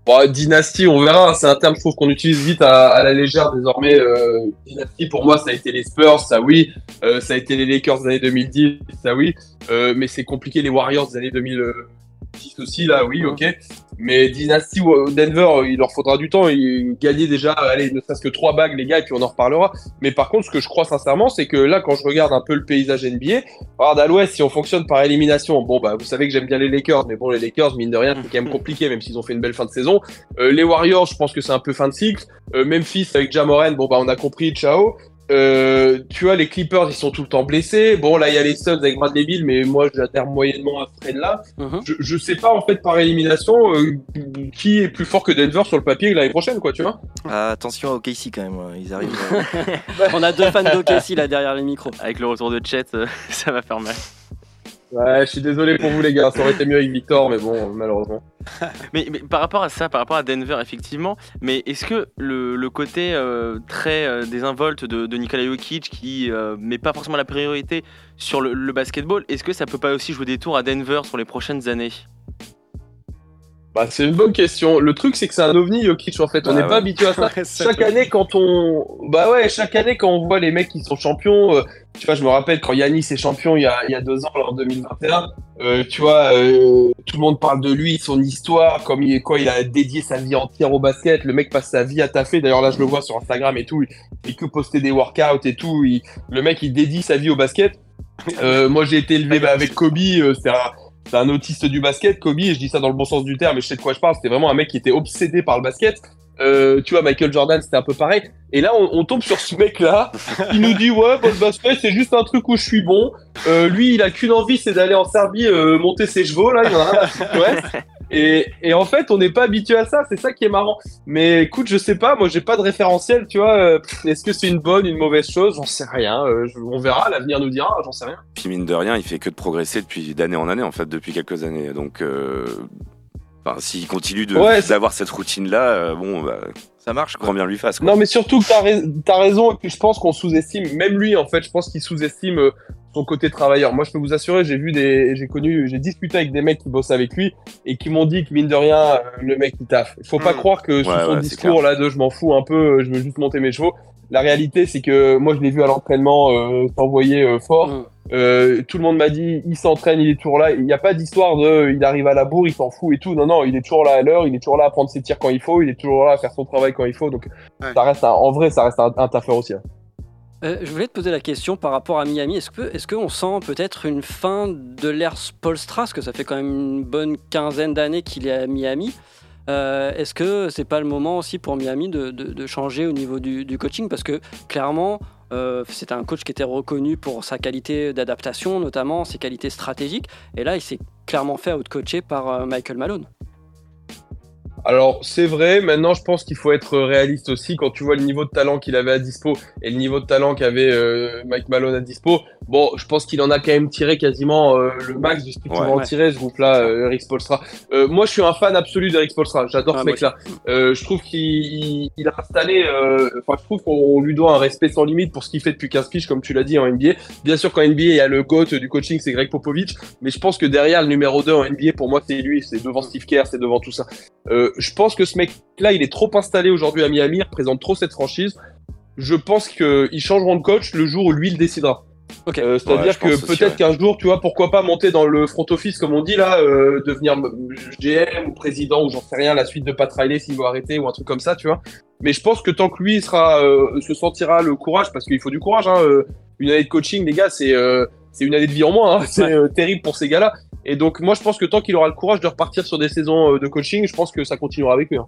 Bon, dynastie, on verra. hein. C'est un terme, je trouve, qu'on utilise vite à, la légère désormais. Euh, dynastie, pour moi, ça a été les Spurs, ça oui. Euh, ça a été les Lakers des années 2010, ça oui. Euh, mais c'est compliqué les Warriors des années 2010 aussi, là, oui, ok. Mais dynastie, ou- Denver, il leur faudra du temps. Ils gagner déjà, allez, ne serait-ce que trois bagues, les gars, et puis on en reparlera. Mais par contre, ce que je crois sincèrement, c'est que là, quand je regarde un peu le paysage NBA, regarde à l'Ouest, si on fonctionne par élimination, bon, bah, vous savez que j'aime bien les Lakers, mais bon, les Lakers, mine de rien, c'est quand même compliqué, même s'ils ont fait une belle fin de saison. Euh, les Warriors, je pense que c'est un peu fin de cycle. Euh, Memphis avec Jamoran, bon, bah, on a compris, ciao. Euh, tu vois, les Clippers, ils sont tout le temps blessés. Bon, là, il y a les Suns avec Bradley Bill, mais moi, j'adhère moyennement à ce trade-là. je, je sais pas, en fait, par élimination, euh, qui est plus fort que Denver sur le papier l'année prochaine, quoi, tu vois. Ah, attention au KC quand même, ils arrivent. euh, *laughs* On a deux fans d'OKC là derrière les micros. Avec le retour de Chet, euh, *laughs* ça va faire mal. Ouais, je suis désolé pour vous, les gars. Ça aurait été mieux avec Victor, mais bon, malheureusement. *laughs* mais, par rapport à ça, par rapport à Denver, effectivement, mais est-ce que le, le côté euh, très euh, désinvolte de, de Nikola Jokic, qui euh, met pas forcément la priorité sur le, le basketball, est-ce que ça peut pas aussi jouer des tours à Denver sur les prochaines années? Bah, c'est une bonne question. Le truc, c'est que c'est un ovni, Jokic, en fait. On Bah n'est ouais. pas habitué à ça. *laughs* Chaque année, quand on. Bah ouais, chaque année, quand on voit les mecs qui sont champions, euh, tu vois, je me rappelle quand Yanis est champion il y a, il y a deux ans, en 2021, euh, tu vois, euh, tout le monde parle de lui, son histoire, comme il, quoi, il a dédié sa vie entière au basket. Le mec passe sa vie à taffer. D'ailleurs, là, je le vois sur Instagram et tout. Il, il que poster des workouts et tout. Il- le mec, il dédie sa vie au basket. Moi, j'ai été élevé bah, avec Kobe. c'est un, c'est un autiste du basket, Kobe, et je dis ça dans le bon sens du terme, mais je sais de quoi je parle. C'était vraiment un mec qui était obsédé par le basket. Euh, tu vois, Michael Jordan, c'était un peu pareil. Et là, on, on tombe sur ce mec-là. Il nous dit ouais, le basket, c'est juste un truc où je suis bon. Euh, lui, il a qu'une envie, c'est d'aller en Serbie euh, monter ses chevaux. Là, ouais. Et, et en fait, on n'est pas habitué à ça. C'est ça qui est marrant. Mais écoute, je sais pas. Moi, j'ai pas de référentiel. Tu vois, euh, est-ce que c'est une bonne, une mauvaise chose? J'en sais rien. Euh, je- on verra. L'avenir nous dira. J'en sais rien. Puis mine de rien, il fait que de progresser depuis d'année en année, en fait, depuis quelques années. Donc, euh, enfin, s'il continue Ouais, d'avoir cette routine-là, euh, bon, bah, ça marche. Grand bien lui fasse. Quoi. Non, mais surtout que t'as rais- t'as raison, et puis je pense qu'on sous-estime, même lui, en fait, je pense qu'il sous-estime euh, son côté travailleur. Moi, je peux vous assurer, j'ai vu des, j'ai connu, j'ai discuté avec des mecs qui bossent avec lui et qui m'ont dit que mine de rien, euh, le mec il taffe. Il faut pas croire que Ouais, son ouais, discours là de je m'en fous un peu, je veux juste monter mes chevaux. La réalité, c'est que moi, je l'ai vu à l'entraînement euh, s'envoyer euh, fort. Euh, tout le monde m'a dit, il s'entraîne, il est toujours là. Il n'y a pas d'histoire de, il arrive à la bourre, il s'en fout et tout. Non, non, il est toujours là à l'heure, il est toujours là à prendre ses tirs quand il faut, il est toujours là à faire son travail quand il faut. Donc, ça reste un- en vrai, ça reste un, un taffeur aussi. hein. Euh, je voulais te poser la question par rapport à Miami. Est-ce qu'on sent peut-être une fin de l'ère Spolstra Parce que ça fait quand même une bonne quinzaine d'années qu'il est à Miami. Euh, est-ce que c'est pas le moment aussi pour Miami de, changer au niveau du, du coaching? Parce que clairement, euh, c'était un coach qui était reconnu pour sa qualité d'adaptation, notamment ses qualités stratégiques. Et là, il s'est clairement fait out-coacher par euh, Michael Malone. Alors, c'est vrai, maintenant je pense qu'il faut être réaliste aussi. Quand tu vois le niveau de talent qu'il avait à dispo et le niveau de talent qu'avait euh, Mike Malone à dispo, bon, je pense qu'il en a quand même tiré quasiment euh, le max de ce qu'il Ouais. pouvait en tirer, ce groupe-là, euh, Eric Spolstra. Euh, moi, je suis un fan absolu d'Eric Spolstra. J'adore Ah, ce mec-là. Euh, je trouve qu'il il, il a installé, euh, enfin, je trouve qu'on lui doit un respect sans limite pour ce qu'il fait depuis 15 piges, comme tu l'as dit en NBA. Bien sûr, qu'en NBA, il y a le GOAT du coaching, c'est Greg Popovich, mais je pense que derrière, le numéro 2 en NBA, pour moi, c'est lui, c'est devant Steve Kerr, c'est devant tout ça. Euh, je pense que ce mec-là, il est trop installé aujourd'hui à Miami, il représente trop cette franchise. Je pense qu'ils changeront de coach le jour où lui le décidera. Ok. Euh, C'est-à-dire que peut-être ouais. qu'un jour, tu vois, pourquoi pas monter dans le front office, comme on dit là, euh, devenir GM ou président ou j'en sais rien, la suite de Pat Riley s'il veut arrêter ou un truc comme ça, tu vois. Mais je pense que tant que lui il sera, euh, se sentira le courage, parce qu'il faut du courage, hein, une année de coaching, les gars, c'est c'est une année de vie en moins, hein, *laughs* c'est euh, terrible pour ces gars-là. Et donc moi je pense que tant qu'il aura le courage de repartir sur des saisons euh, de coaching, je pense que ça continuera avec lui. hein.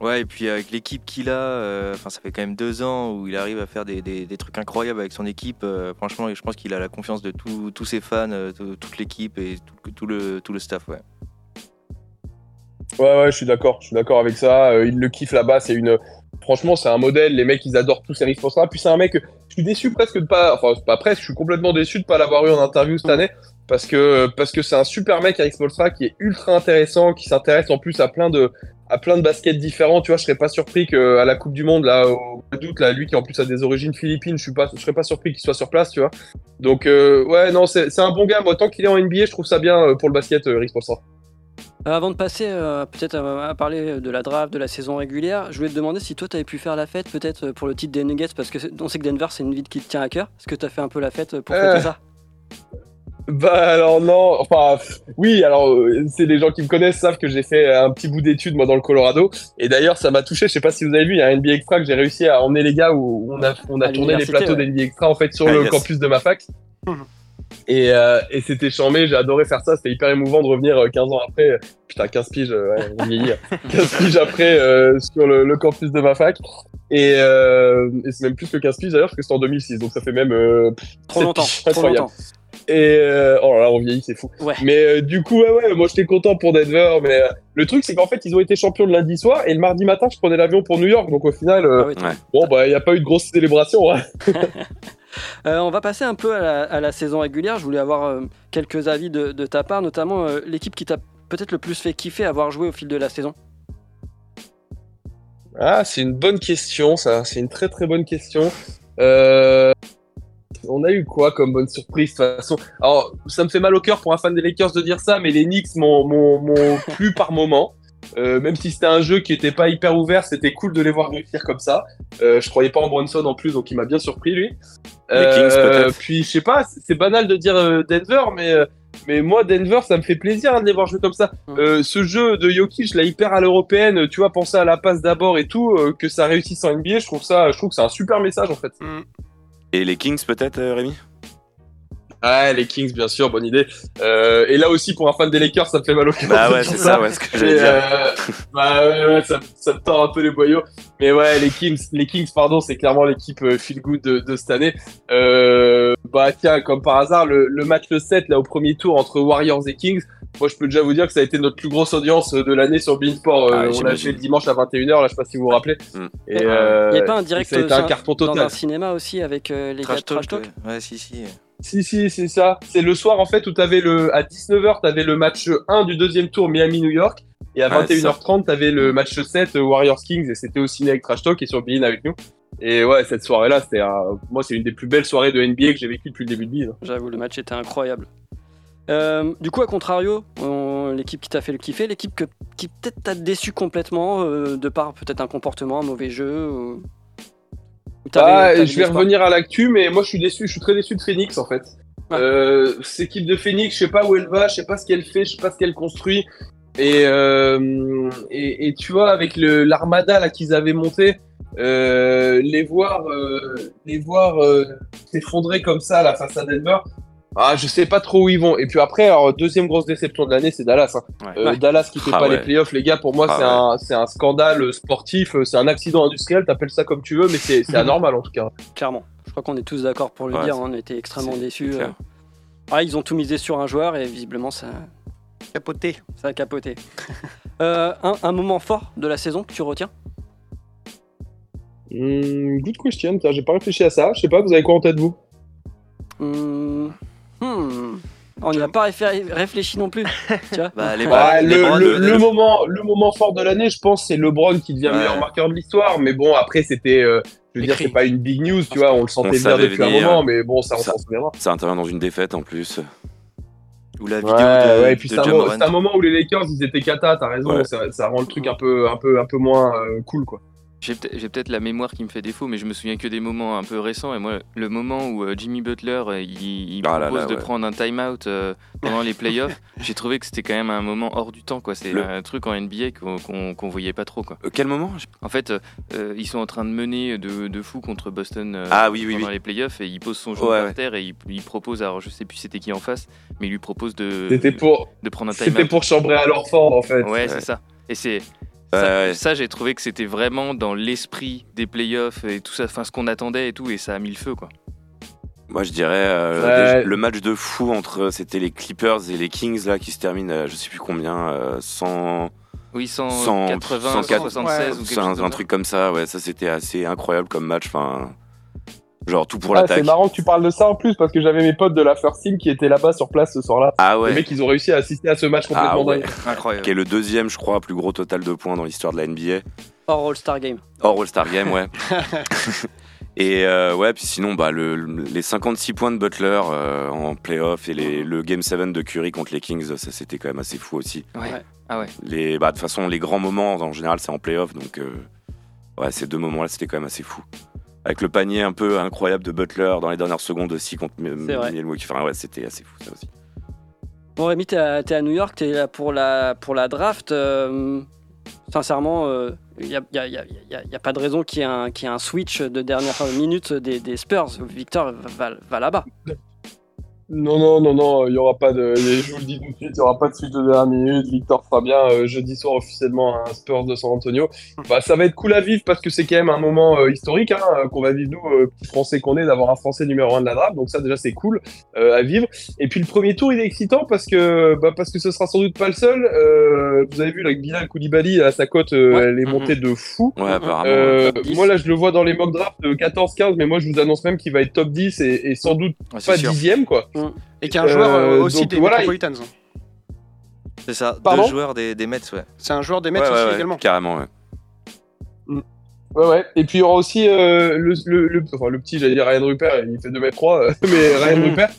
Ouais, et puis avec l'équipe qu'il a, euh, enfin ça fait quand même deux ans où il arrive à faire des, des- des trucs incroyables avec son équipe. euh, franchement, je pense qu'il a la confiance de tous tous ses fans, euh, de toute l'équipe et tout, tout le, tout le staff. Ouais. Ouais, ouais, je suis d'accord. Je suis d'accord avec ça. Il le kiffe là-bas. C'est une. Franchement, c'est un modèle. Les mecs, ils adorent tous Eric Spoelstra. Puis c'est un mec. Suis déçu presque de pas. Enfin, pas presque. Je suis complètement déçu de pas l'avoir eu en interview cette année parce que parce que c'est un super mec Eric Spoelstra qui est ultra intéressant, qui s'intéresse en plus à plein de à plein de baskets différents. Tu vois, je serais pas surpris que à la Coupe du Monde là au mois d'août là, lui qui en plus a des origines philippines, je suis pas, je serais pas surpris qu'il soit sur place. Tu vois. Donc euh, ouais, non, c'est un bon gars. Moi, tant qu'il est en NBA, je trouve ça bien euh, pour le basket, euh, Eric Spoelstra. Euh, avant de passer euh, peut-être à, à parler de la draft, de la saison régulière, je voulais te demander si toi tu avais pu faire la fête peut-être euh, pour le titre des Nuggets parce que on sait que Denver c'est une ville qui te tient à cœur. Est-ce que tu as fait un peu la fête pour Euh, ça? Bah alors non, enfin oui, alors euh, c'est les gens qui me connaissent savent que j'ai fait un petit bout d'études moi dans le Colorado et d'ailleurs ça m'a touché, je sais pas si vous avez vu, il y a un NBA Extra que j'ai réussi à emmener les gars où on a on a À tourné les plateaux ouais. d'NBA Extra en fait sur Ah, le yes. campus de ma fac. Mhm. Et, euh, et c'était charmé, j'ai adoré faire ça, c'était hyper émouvant de revenir euh, 15 ans après, euh, putain 15 piges, euh, ouais, on vieillit, hein. *laughs* 15 piges après euh, sur le, le campus de ma fac. Et, euh, et c'est même plus que 15 piges d'ailleurs parce que c'était en 2006, donc ça fait même euh, Trop longtemps, piges, trop longtemps. Et euh, oh là là, on vieillit, c'est fou. Ouais. Mais euh, du coup, ouais, ouais, moi j'étais content pour Denver. Mais euh, le truc, c'est qu'en fait, ils ont été champions le lundi soir et le mardi matin, je prenais l'avion pour New York. Donc au final, euh, Ah oui, bon, bah, il n'y a pas eu de grosse célébration. Hein. *laughs* Euh, on va passer un peu à la, saison régulière. Je voulais avoir euh, quelques avis de, ta part, notamment euh, l'équipe qui t'a peut-être le plus fait kiffer avoir joué au fil de la saison. Ah, c'est une bonne question. C'est une très très bonne question. On a eu quoi comme bonne surprise de toute façon? Alors, ça me fait mal au cœur pour un fan des Lakers de dire ça, mais les Knicks m'ont plu par moment. Euh, même si c'était un jeu qui était pas hyper ouvert, c'était cool de les voir réussir comme ça. Euh, je croyais pas en Bronson en plus, donc il m'a bien surpris lui. Les Kings, peut-être. Puis je sais pas, c'est banal de dire euh, Denver, mais euh, mais moi Denver, ça me fait plaisir hein, de les voir jouer comme ça. Mm. Euh, ce jeu de Jokic, là hyper à l'européenne, tu vois, penser à la passe d'abord et tout, euh, que ça réussisse en NBA, je trouve ça, je trouve que c'est un super message en fait. Et les Kings peut-être, euh, Rémi? Ah, les Kings, bien sûr, bonne idée. Euh, et là aussi, pour un fan des Lakers, ça me fait mal au cœur. Bah de ouais, c'est ça, ouais, ce que j'allais dire. euh, bah ouais, ouais, ça, ça me tord un peu les boyaux. Mais ouais, les Kings, les Kings, pardon, c'est clairement l'équipe euh, feel good de, de cette année. Euh, bah tiens, comme par hasard, le, le match le 7 là au premier tour entre Warriors et Kings. Moi, je peux déjà vous dire que ça a été notre plus grosse audience de l'année sur Beansport. Euh, Ah, on l'a fait le dimanche à 21h, là, je sais pas si vous vous rappelez. Mm. Et, Il n'y euh, a pas un direct ça a été un euh, carton dans total. un cinéma aussi avec euh, les gars de Trash Talk ouais. Ouais, si, si. Si, si, c'est ça. C'est le soir, en fait, où t'avais le, à 19h, t'avais le match 1 du deuxième tour Miami-New York. Et à Ouais, c'est 21h30, t'avais le match 7 euh, Warriors-Kings. Et c'était au ciné avec Trash Talk et sur Bein avec nous. Et ouais, cette soirée-là, c'était, un- moi, c'est une des plus belles soirées de NBA que j'ai vécues depuis le début de Bein. J'avoue, le match était incroyable. Euh, du coup, à contrario, on- l'équipe qui t'a fait le kiffer, l'équipe que, qui peut-être t'a déçu complètement, euh, de par peut-être un comportement, un mauvais jeu. ou- Ah, t'avais je vais revenir à l'actu, mais moi je suis déçu, je suis très déçu de Phoenix en fait. Ouais. Euh, cette équipe de Phoenix, je sais pas où elle va, je sais pas ce qu'elle fait, je sais pas ce qu'elle construit. Et, euh, et, et tu vois, avec l'armada là qu'ils avaient monté, euh, les voir, euh, les voir s'effondrer comme ça là face à Denver. Ah, je sais pas trop où ils vont. Et puis après, alors, deuxième grosse déception de l'année, c'est Dallas. hein. Ouais. Euh, Ouais. Dallas qui fait Ah pas ouais. les playoffs, les gars, pour moi, Ah c'est ouais. un, c'est un scandale sportif, euh, c'est un accident industriel, t'appelles ça comme tu veux, mais c'est c'est *laughs* anormal en tout cas. Clairement. Je crois qu'on est tous d'accord pour le Ouais, dire. hein, On était extrêmement déçus. euh. Ah, ils ont tout misé sur un joueur et visiblement ça, Capoté. ça a capoté. *laughs* Euh, un, un moment fort de la saison que tu retiens? Hmm, good question, tiens, j'ai pas réfléchi à ça. Je sais pas, vous avez quoi en tête vous? Hmm. Hmm. On n'y a pas réfé- réfléchi non plus. tu vois *laughs* Bah, les Ouais, balles, les le, moment, le moment fort de l'année, je pense, c'est LeBron qui devient Ouais. meilleur marqueur de l'histoire. Mais bon, après, c'était, euh, je veux dire, c'est pas une big news, tu vois, on le sentait On bien depuis un moment, mais bon, ça, on Ça- s'en souviendra. Ça intervient dans une défaite en plus. Ou la Ouais, vidéo de, ouais, et puis de c'est un, Ja mo- Morant. c'est un moment où les Lakers, ils étaient cata, t'as raison, Ouais. ça, ça rend le truc un peu, un peu, un peu moins euh, cool, quoi. J'ai peut- j'ai peut-être la mémoire qui me fait défaut, mais je me souviens que des moments un peu récents. Et moi, le moment où euh, Jimmy Butler euh, il, il Ah là propose là, de ouais. prendre un time-out euh, pendant les playoffs, *laughs* j'ai trouvé que c'était quand même un moment hors du temps. C'est Le- un truc en NBA qu'on qu'on voyait pas trop. Quoi. Euh, quel moment? En fait, euh, ils sont en train de mener de, de fou contre Boston euh, Ah oui, oui, pendant oui. les playoffs et il pose son genou Ouais, par ouais. terre et il, il propose, alors je sais plus c'était qui en face, mais il lui propose de, C'était pour, de prendre un c'était time-out. pour chambrer à l'Orford, en fait. Ouais, c'est ça. Et c'est ça, ouais. ça, j'ai trouvé que c'était vraiment dans l'esprit des playoffs et tout ça, enfin ce qu'on attendait et tout, et ça a mis le feu quoi. Moi, je dirais euh, Ouais. le match de fou entre c'était les Clippers et les Kings là qui se termine, à je sais plus combien, euh, 100, Oui, 100, 180, 104, 176 ou quelque un, chose un comme truc comme ça. Ouais, ça c'était assez incroyable comme match. Enfin, genre tout pour Ah, l'attaque. c'est marrant que tu parles de ça en plus parce que j'avais mes potes de la First Team qui étaient là-bas sur place ce soir-là. Ah Les ouais. mecs, ils ont réussi à assister à ce match complètement Ah ouais. Incroyable. Qui est le deuxième, je crois, plus gros total de points dans l'histoire de la NBA. Hors All-Star Game. Hors All-Star Game, ouais. *laughs* *laughs* et euh, ouais, puis sinon, bah, le, le- les 56 points de Butler euh, en playoff et les, le Game 7 de Curry contre les Kings, ça c'était quand même assez fou aussi. Ouais. Ouais. Ah ouais. Les, bah, de toute façon, les grands moments, en général, c'est en playoff, donc euh, ouais, ces deux moments-là, c'était quand même assez fou. Avec le panier un peu incroyable de Butler dans les dernières secondes aussi contre. Milwaukee. Enfin, ouais, c'était assez fou ça aussi. Bon Rémi, t'es à, New York, t'es là pour la, pour la draft. euh, sincèrement, il n'y a, y a- y a- y a- y a pas de raison qu'il y, ait un- ait un switch de dernière minute des, des Spurs. Victor va, va là-bas. Non, non, non, non, il y aura pas de. Je vous le dis tout de suite, il y aura pas de suite de dernière minute. Victor fera bien euh, jeudi soir officiellement un Spurs de San Antonio. Bah, ça va être cool à vivre parce que c'est quand même un moment euh, historique hein, euh, qu'on va vivre nous, euh, Français qu'on est, d'avoir un Français numéro un de la draft. Donc ça déjà c'est cool euh, à vivre. Et puis le premier tour il est excitant parce que bah, parce que ce sera sans doute pas le seul. Euh, vous avez vu là, avec Bilal Koulibaly à sa cote, euh, Ouais. elle est montée de fou. Ouais, apparemment. Euh, top 10. moi là je le vois dans les mock drafts de 14-15 mais moi je vous annonce même qu'il va être top 10 et, et sans doute Ouais, pas sûr. dixième quoi. Et qu'un joueur euh, Euh, aussi donc, des voilà, Metropolitans. C'est ça, Pardon deux joueurs des, des Mets, ouais. C'est un joueur des Mets Ouais, aussi ouais, ouais, également. carrément, ouais. Ouais, ouais. Et puis il y aura aussi euh, le, le, le, enfin, le petit, j'allais dire Ryan Rupert, il fait 2m3, *laughs* mais Ryan *laughs* Rupert,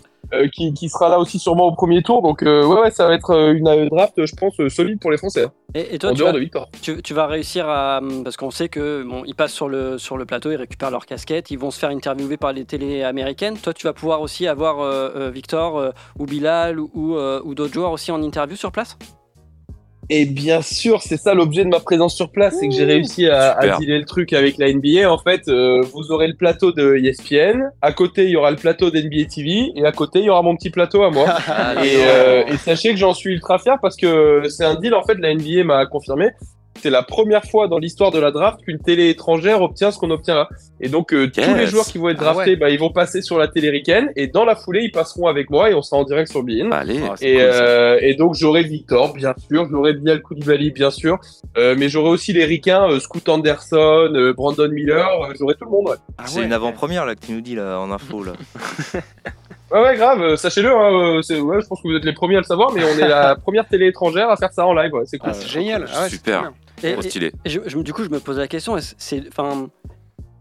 qui, qui sera là aussi sûrement au premier tour. Donc euh, ouais, ouais, ça va être euh, une euh, draft, je pense, euh, solide pour les Français. hein, Et, et toi, en tu dehors vas, de Victor. tu, tu vas réussir à. Parce qu'on sait que bon, ils passent sur le, sur le plateau, ils récupèrent leur casquette, ils vont se faire interviewer par les télés américaines. Toi, tu vas pouvoir aussi avoir euh, euh, Victor euh, ou Bilal euh, ou d'autres joueurs aussi en interview sur place? Et bien sûr, c'est ça l'objet de ma présence sur place, c'est que j'ai réussi à, à dealer le truc avec la NBA. En fait, euh, vous aurez le plateau de ESPN, à côté il y aura le plateau d'NBA TV, et à côté il y aura mon petit plateau à moi. *laughs* Ah, Et, euh, et sachez que j'en suis ultra fier parce que c'est un deal en fait la NBA m'a confirmé. C'est la première fois dans l'histoire de la draft qu'une télé étrangère obtient ce qu'on obtient là. Et donc euh, tous les joueurs qui vont être Ah draftés, ouais. bah, ils vont passer sur la télé ricaine et dans la foulée ils passeront avec moi et on sera en direct sur Bein. Bah, allez. Ah, Et, cool, euh, et donc j'aurai Victor, bien sûr, j'aurai Bilal Koulibaly, bien sûr, euh, mais j'aurai aussi les ricains, euh, Scoot Anderson, euh, Brandon Miller, euh, j'aurai tout le monde. Ouais, Ah c'est ouais. une avant-première là que tu nous dis là en info là. *laughs* ouais, ouais, grave, euh, sachez-le, hein, euh, c'est- ouais, je pense que vous êtes les premiers à le savoir, mais on est la *laughs* première télé étrangère à faire ça en live, ouais, c'est cool. Ah, c'est génial. Ah ouais, c'est Super. Trop bien. Et- Trop stylé. Et je- je- du coup, je me pose la question, c'est, enfin,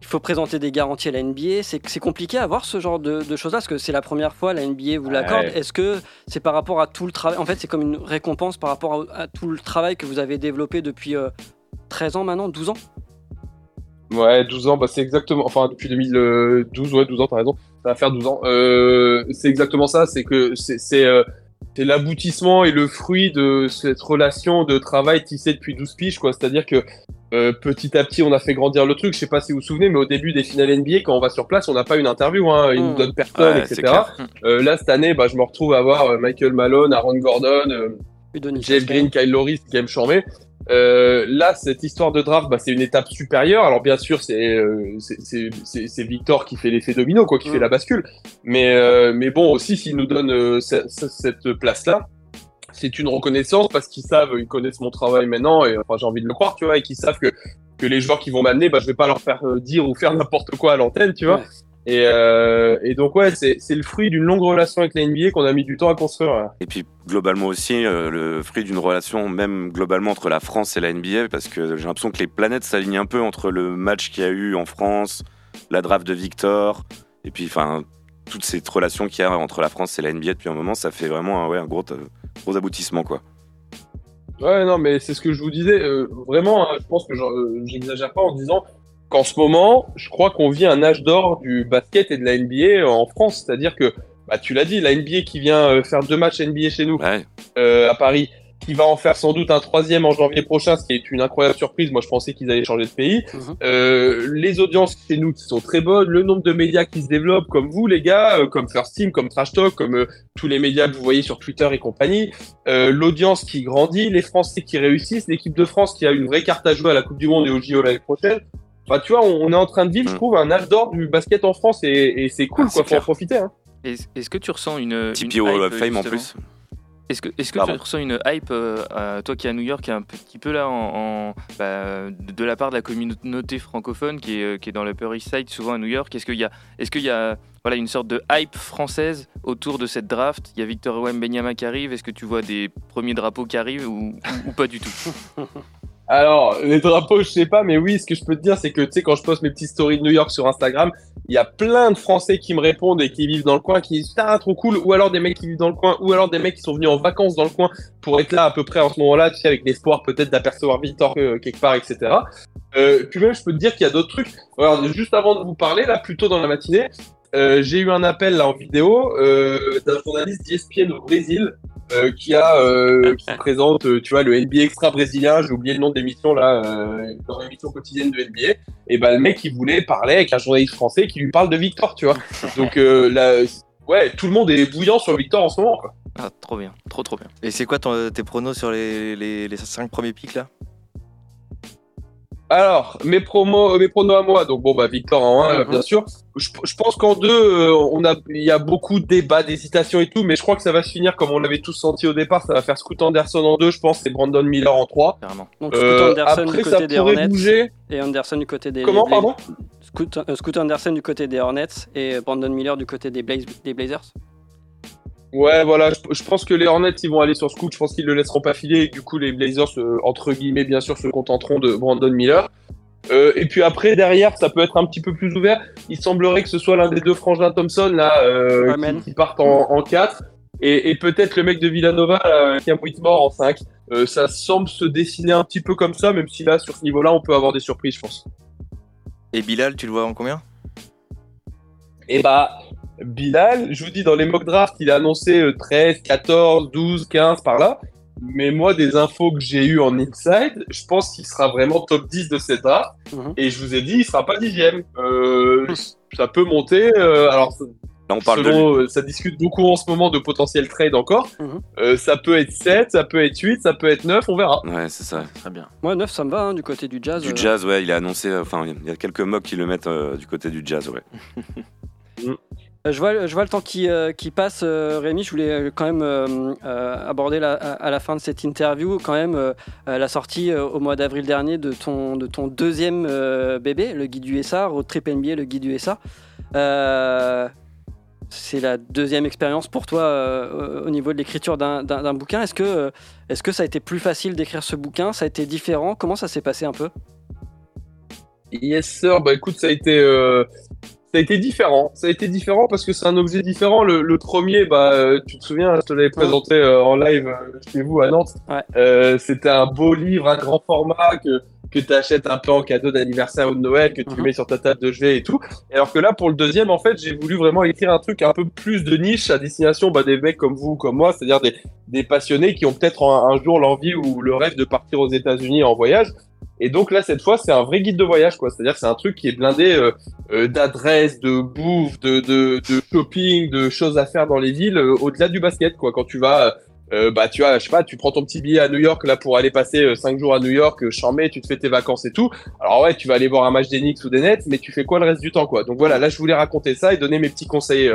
il faut présenter des garanties à la NBA. C'est, c'est compliqué à avoir ce genre de, de choses-là, parce que c'est la première fois la NBA vous l'accorde. Ouais. Est-ce que c'est par rapport à tout le travail En fait, c'est comme une récompense par rapport à, à tout le travail que vous avez développé depuis euh, 13 ans maintenant, 12 ans? Ouais, 12 ans, bah c'est exactement, enfin depuis 2012, ouais, 12 ans, t'as raison, ça va faire 12 ans. Euh, c'est exactement ça, c'est que c'est, c'est, l'aboutissement et le fruit de cette relation de travail tissée depuis 12 piges, quoi. C'est-à-dire que euh, petit à petit, on a fait grandir le truc. Je sais pas si vous vous souvenez, mais au début des finales NBA, quand on va sur place, on n'a pas une interview, hein. Ils nous donnent personne, Ouais, etc. clair. Euh, là, cette année, bah, je me retrouve à voir euh, Michael Malone, Aaron Gordon, Jeff Green, Kyle Lowry, qui aime charmer. Euh, là, cette histoire de draft, bah, c'est une étape supérieure. Alors bien sûr, c'est euh, c'est- Victor qui fait l'effet domino, quoi, qui fait la bascule. Mais euh, mais bon, aussi s'il nous donne ce- ce- cette place-là, c'est une reconnaissance parce qu'ils savent, ils connaissent mon travail maintenant, et enfin j'ai envie de le croire, tu vois, et qu'ils savent que que les joueurs qui vont m'amener, bah je vais pas leur faire dire ou faire n'importe quoi à l'antenne, tu vois. Et, euh, et donc ouais, c'est le fruit d'une longue relation avec la NBA qu'on a mis du temps à construire. Et puis globalement aussi, euh, le fruit d'une relation même globalement entre la France et la NBA, parce que j'ai l'impression que les planètes s'alignent un peu entre le match qu'il y a eu en France, la draft de Victor, et puis enfin toute cette relation qu'il y a entre la France et la NBA depuis un moment, ça fait vraiment un, ouais, un gros, euh, gros aboutissement quoi. Ouais, non, mais c'est ce que je vous disais. euh, vraiment, hein, je pense que j'exagère pas en disant qu'en ce moment, je crois qu'on vit un âge d'or du basket et de la NBA en France. C'est-à-dire que, bah, tu l'as dit, la NBA qui vient euh, faire deux matchs NBA chez nous euh, à Paris, qui va en faire sans doute un troisième en janvier prochain, ce qui est une incroyable surprise. Moi, je pensais qu'ils allaient changer de pays. Euh, les audiences chez nous qui sont très bonnes, le nombre de médias qui se développent, comme vous, les gars, euh, comme First Team, comme Trash Talk, comme euh, tous les médias que vous voyez sur Twitter et compagnie, euh, l'audience qui grandit, les Français qui réussissent, l'équipe de France qui a une vraie carte à jouer à la Coupe du Monde et au JO l'année prochaine. Enfin, tu vois, on, est en train de vivre, je trouve, un âge d'or du basket en France et, et c'est cool, quoi. Faut en profiter. Hein. Est- Est-ce que tu ressens une. Tipeee Fame en plus. Est-ce que, est-ce que tu ressens une hype, euh, toi qui es à New York, qui est un petit peu là en, en- bah, de, la part de la communauté francophone qui est, euh, qui est dans l'Upper East Side, souvent à New York Est-ce qu'il y a, est-ce qu'il y a voilà, une sorte de hype française autour de cette draft? Il y a Victor Wembanyama qui arrive. Est-ce que tu vois des premiers drapeaux qui arrivent ou pas du tout? *laughs* Alors, les drapeaux, je sais pas, mais oui, ce que je peux te dire, c'est que, tu sais, quand je poste mes petites stories de New York sur Instagram, il y a plein de Français qui me répondent et qui vivent dans le coin, qui disent, ah, trop cool, ou alors des mecs qui vivent dans le coin, ou alors des mecs qui sont venus en vacances dans le coin pour être là à peu près en ce moment-là, tu sais, avec l'espoir peut-être d'apercevoir Victor euh, quelque part, etc. Euh, puis même, je peux te dire qu'il y a d'autres trucs. Alors, juste avant de vous parler, là, plus tôt dans la matinée, euh, j'ai eu un appel là en vidéo euh, d'un journaliste d'ESPN au Brésil euh, qui a euh, qui présente euh, tu vois le NBA extra brésilien. J'ai oublié le nom de l'émission là dans l'émission quotidienne de NBA et ben le mec il voulait parler avec un journaliste français qui lui parle de Victor tu vois. *laughs* Donc là ouais tout le monde est bouillant sur Victor en ce moment quoi. Ah, trop bien, trop trop bien. Et c'est quoi ton- tes pronos sur les, les, les 5 premiers pics là? Alors, mes promos, euh, mes pronos à moi. Donc bon, bah Victor en 1, bien sûr. Je, je pense qu'en 2, on a, il y a beaucoup de débats, d'hésitations et tout, mais je crois que ça va se finir comme on l'avait tous senti au départ. Ça va faire Scoot Anderson en 2, je pense, et Brandon Miller en 3. Donc Euh, Scoot Anderson après, du ça côté des pourrait Hornets bouger. et Anderson du côté des. Comment, pardon? Scoot, euh, Scoot Anderson du côté des Hornets et Brandon Miller du côté des, Blaze- des Blazers. Ouais, voilà, je, je pense que les Hornets, ils vont aller sur Scoot. Je pense qu'ils le laisseront pas filer. Et du coup, les Blazers, euh, entre guillemets, bien sûr, se contenteront de Brandon Miller. Euh, et puis après, derrière, ça peut être un petit peu plus ouvert. Il semblerait que ce soit l'un des deux frangins Thompson, là, euh, qui, qui partent en, en 4. Et, et peut-être le mec de Villanova, là, Cam Whitmore, en 5. Euh, ça semble se dessiner un petit peu comme ça, même si là, sur ce niveau-là, on peut avoir des surprises, je pense. Et Bilal, tu le vois en combien? Et bah, Bilal, je vous dis, dans les mock drafts, il a annoncé euh, 13, 14, 12, 15 par là. Mais moi, des infos que j'ai eues en inside, je pense qu'il sera vraiment top 10 de cette draft. Et je vous ai dit, il sera pas dixième. Euh, ça peut monter. euh, alors, Là, on parle de selon, euh, ça discute beaucoup en ce moment de potentiel trade encore. Euh, ça peut être 7, ça peut être 8, ça peut être 9, on verra. Ouais, c'est ça. Très bien. Moi, 9, ça me va hein, du côté du jazz. Du euh, jazz, ouais, il a annoncé, euh, enfin, il y a quelques mocks qui le mettent euh, du côté du jazz, ouais. Euh, Je vois, je vois le temps qui, euh, passe, euh, Rémi. Je voulais euh, quand même euh, euh, aborder à, la fin de cette interview quand même euh, euh, la sortie euh, au mois d'avril dernier de ton, de ton deuxième euh, bébé, le guide USA, Road Trip NBA, le guide USA. Euh, c'est la deuxième expérience pour toi euh, au niveau de l'écriture d'un- bouquin. Est-ce que, euh, est-ce que ça a été plus facile d'écrire ce bouquin? Ça a été différent? Comment ça s'est passé un peu? Yes sir, bah écoute, ça a été, euh, ça a été différent. Ça a été différent parce que c'est un objet différent. Le, le premier, bah, euh, tu te souviens, je te l'avais présenté euh, en live euh, chez vous à Nantes. Euh, C'était un beau livre, un grand format que que tu achètes un peu en cadeau d'anniversaire ou de Noël, que tu Mhm. mets sur ta table de chevet et tout. Alors que là, pour le deuxième, en fait, j'ai voulu vraiment écrire un truc un peu plus de niche à destination bah, des mecs comme vous, comme moi, c'est-à-dire des, des passionnés qui ont peut-être un, un jour l'envie ou le rêve de partir aux États-Unis en voyage. Et donc là, cette fois, c'est un vrai guide de voyage, quoi. C'est-à-dire c'est un truc qui est blindé euh, euh, d'adresses, de bouffe, de, de, de shopping, de choses à faire dans les villes, euh, au-delà du basket, quoi. Quand tu vas, euh, bah, tu vois, je sais pas, tu prends ton petit billet à New York là pour aller passer cinq jours à New York, charmé, tu te fais tes vacances et tout. Alors ouais, tu vas aller voir un match des Knicks ou des Nets, mais tu fais quoi le reste du temps, quoi? Donc voilà, là, je voulais raconter ça et donner mes petits conseils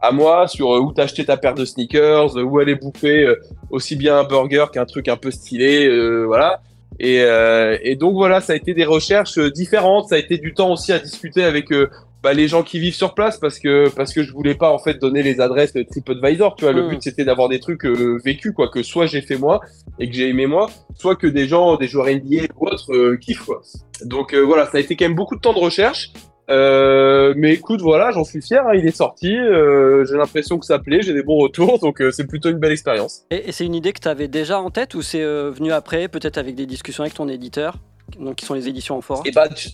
à moi sur où t'acheter ta paire de sneakers, où aller bouffer aussi bien un burger qu'un truc un peu stylé, voilà. Et, euh, et donc voilà, ça a été des recherches euh, différentes, ça a été du temps aussi à discuter avec euh, bah, les gens qui vivent sur place parce que parce que je voulais pas en fait donner les adresses TripAdvisor, tu vois. Le Mm. but c'était d'avoir des trucs euh, vécus quoi, que soit j'ai fait moi et que j'ai aimé moi, soit que des gens, des joueurs NBA ou autres euh, kiffent quoi. Donc euh, voilà, ça a été quand même beaucoup de temps de recherche. Euh, mais écoute, voilà, j'en suis fier. hein, il est sorti. euh, j'ai l'impression que ça plaît. J'ai des bons retours, *laughs* donc euh, c'est plutôt une belle expérience. Et, et c'est une idée que tu avais déjà en tête ou c'est euh, venu après, peut-être avec des discussions avec ton éditeur, donc qui sont les éditions en fort Et bah, tu,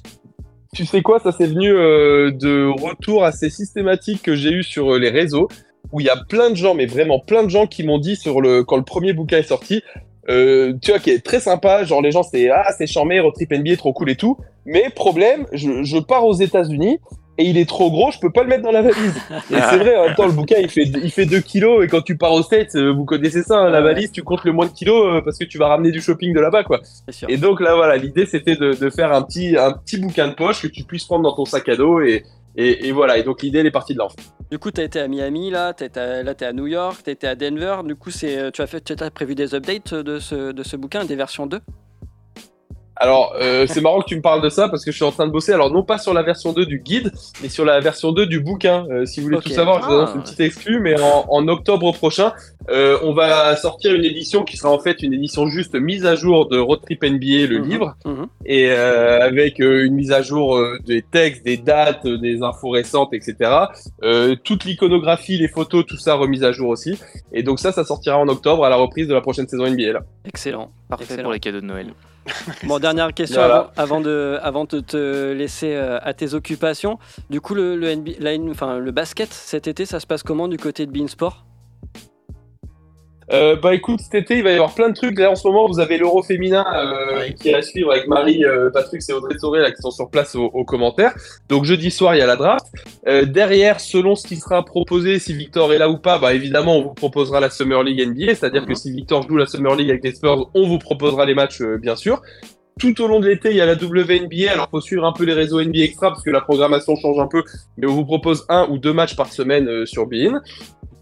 tu sais quoi, ça c'est venu euh, de retours assez systématiques que j'ai eu sur euh, les réseaux, où il y a plein de gens, mais vraiment plein de gens qui m'ont dit sur le quand le premier bouquin est sorti, euh, tu vois, qui est très sympa, genre les gens c'est ah c'est charmé, road trip NBA trop cool et tout, mais problème, je, je pars aux États-Unis. Et il est trop gros, je peux pas le mettre dans la valise. Et c'est vrai, en même temps, le bouquin, il fait, il fait 2 kilos, et quand tu pars aux States, euh, vous connaissez ça, hein, la valise, tu comptes le moins de kilos, euh, parce que tu vas ramener du shopping de là-bas, quoi. Sûr. Et donc là, voilà, l'idée c'était de, de faire un petit, un petit bouquin de poche que tu puisses prendre dans ton sac à dos et, et, et voilà. Et donc l'idée elle est partie de là. en fait. Du coup, tu as été à Miami, là, tu là, es à New York, tu été à Denver. Du coup, c'est, euh, tu as, fait, tu as prévu des updates de ce, de ce bouquin, des versions 2 Alors euh, c'est marrant que tu me parles de ça parce que je suis en train de bosser. Alors non pas sur la version 2 du guide, mais sur la version 2 du bouquin. Euh, si vous voulez tout savoir, je vous annonce Ah. une petite exclue. Mais en, en octobre prochain, euh, on va sortir une édition qui sera en fait une édition juste mise à jour de Road Trip NBA, le Mhm. livre. Mhm. et euh, avec euh, une mise à jour euh, des textes, des dates, euh, des infos récentes, etc. Euh, toute l'iconographie, les photos, tout ça remise à jour aussi. Et donc ça, ça sortira en octobre à la reprise de la prochaine saison NBA. Là. Excellent. Parfait Excellent. pour les cadeaux de Noël. *laughs* Bon, dernière question Voilà. avant, avant de, avant de te laisser euh, à tes occupations. Du coup, le, le, NBA la- enfin, le basket cet été, ça se passe comment du côté de Beansport? Euh, bah écoute, cet été, il va y avoir plein de trucs. Là, en ce moment, vous avez l'Euro féminin euh, qui est à suivre avec Marie, euh, Patrick et Audrey là, qui sont sur place aux, commentaires. Donc jeudi soir, il y a la draft. Euh, derrière, selon ce qui sera proposé, si Victor est là ou pas, bah évidemment, on vous proposera la Summer League NBA. C'est-à-dire que si Victor joue la Summer League avec les Spurs, on vous proposera les matchs, bien sûr. Tout au long de l'été, il y a la WNBA. Alors, faut suivre un peu les réseaux NBA Extra parce que la programmation change un peu. Mais on vous propose un ou deux matchs par semaine sur Bein.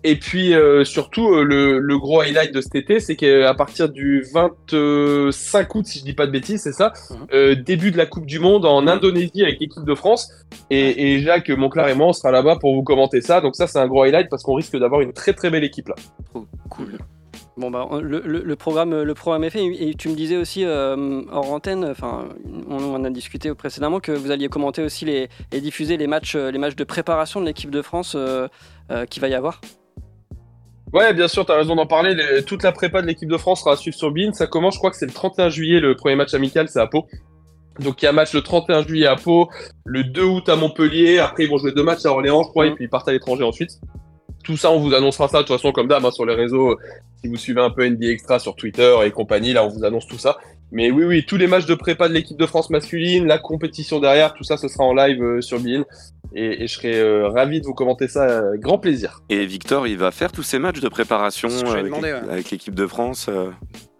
Et puis euh, surtout, euh, le, le gros highlight de cet été, c'est qu'à partir du 25 août, si je dis pas de bêtises, c'est ça, Mhm. euh, début de la Coupe du Monde en Indonésie avec l'équipe de France. Et, et Jacques Monclar et moi, on sera là-bas pour vous commenter ça. Donc ça, c'est un gros highlight parce qu'on risque d'avoir une très très belle équipe là. Trop cool. Bon bah le, le- le programme le programme est fait et tu me disais aussi euh, hors antenne enfin on, en a discuté précédemment que vous alliez commenter aussi les et diffuser les matchs les matchs de préparation de l'équipe de France euh, euh, qui va y avoir. Ouais, bien sûr, tu as raison d'en parler. Les- toute la prépa de l'équipe de France sera à suivre sur Bein. Ça commence, je crois que c'est le 31 juillet, le premier match amical, c'est à Pau. Donc il y a un match le 31 juillet à Pau, le 2 août à Montpellier. Après, ils vont jouer deux matchs à Orléans, je crois, et puis ils partent à l'étranger ensuite. Tout ça, on vous annoncera ça de toute façon, comme d'hab, hein, sur les réseaux. Si vous suivez un peu NBA Extra sur Twitter et compagnie, là, on vous annonce tout ça. Mais oui, oui, tous les matchs de prépa de l'équipe de France masculine, la compétition derrière, tout ça, ce sera en live euh, sur Bein. Et, et je serai euh, ravi de vous commenter ça, euh, grand plaisir. Et Victor, il va faire tous ces matchs de préparation C'est j'allais avec, demander, ouais. avec l'équipe de France euh,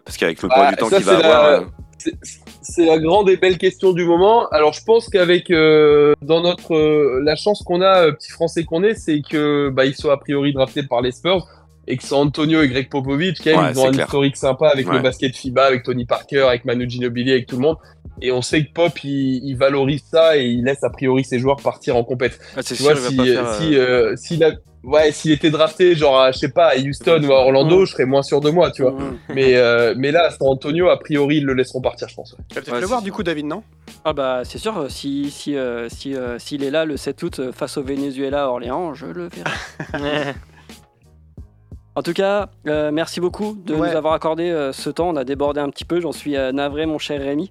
Parce qu'avec le Bah, poids du temps qu'il va c'est la- avoir. euh, C'est- C'est la grande et belle question du moment. Alors, je pense qu'avec euh, dans notre euh, la chance qu'on a, euh, petit français qu'on est, c'est que bah ils soient a priori draftés par les Spurs et que San Antonio et Greg Popovich, quand même, Ouais, ils ont c'est un clair. historique sympa avec Ouais. le basket FIBA, avec Tony Parker, avec Manu Ginobili, avec tout le monde. Et on sait que Pop, il, il valorise ça et il laisse a priori ses joueurs partir en compète. Ah, c'est Tu sûr, vois, il si, faire. si, euh, euh, s'il a- ouais, s'il était drafté, genre, à, je sais pas, à Houston ou à Orlando, je serais moins sûr de moi, tu vois. Mais, euh, mais là, à San Antonio, a priori, ils le laisseront partir, je pense. ouais. Tu vas peut-être Ouais, le voir sûr. du coup, David, non? Ah bah c'est sûr si si euh, si euh, s'il est là le 7 août euh, face au Venezuela à Orléans, je le verrai. *laughs* En tout cas, euh, merci beaucoup de Ouais. nous avoir accordé euh, ce temps. On a débordé un petit peu, j'en suis euh, navré, mon cher Rémi.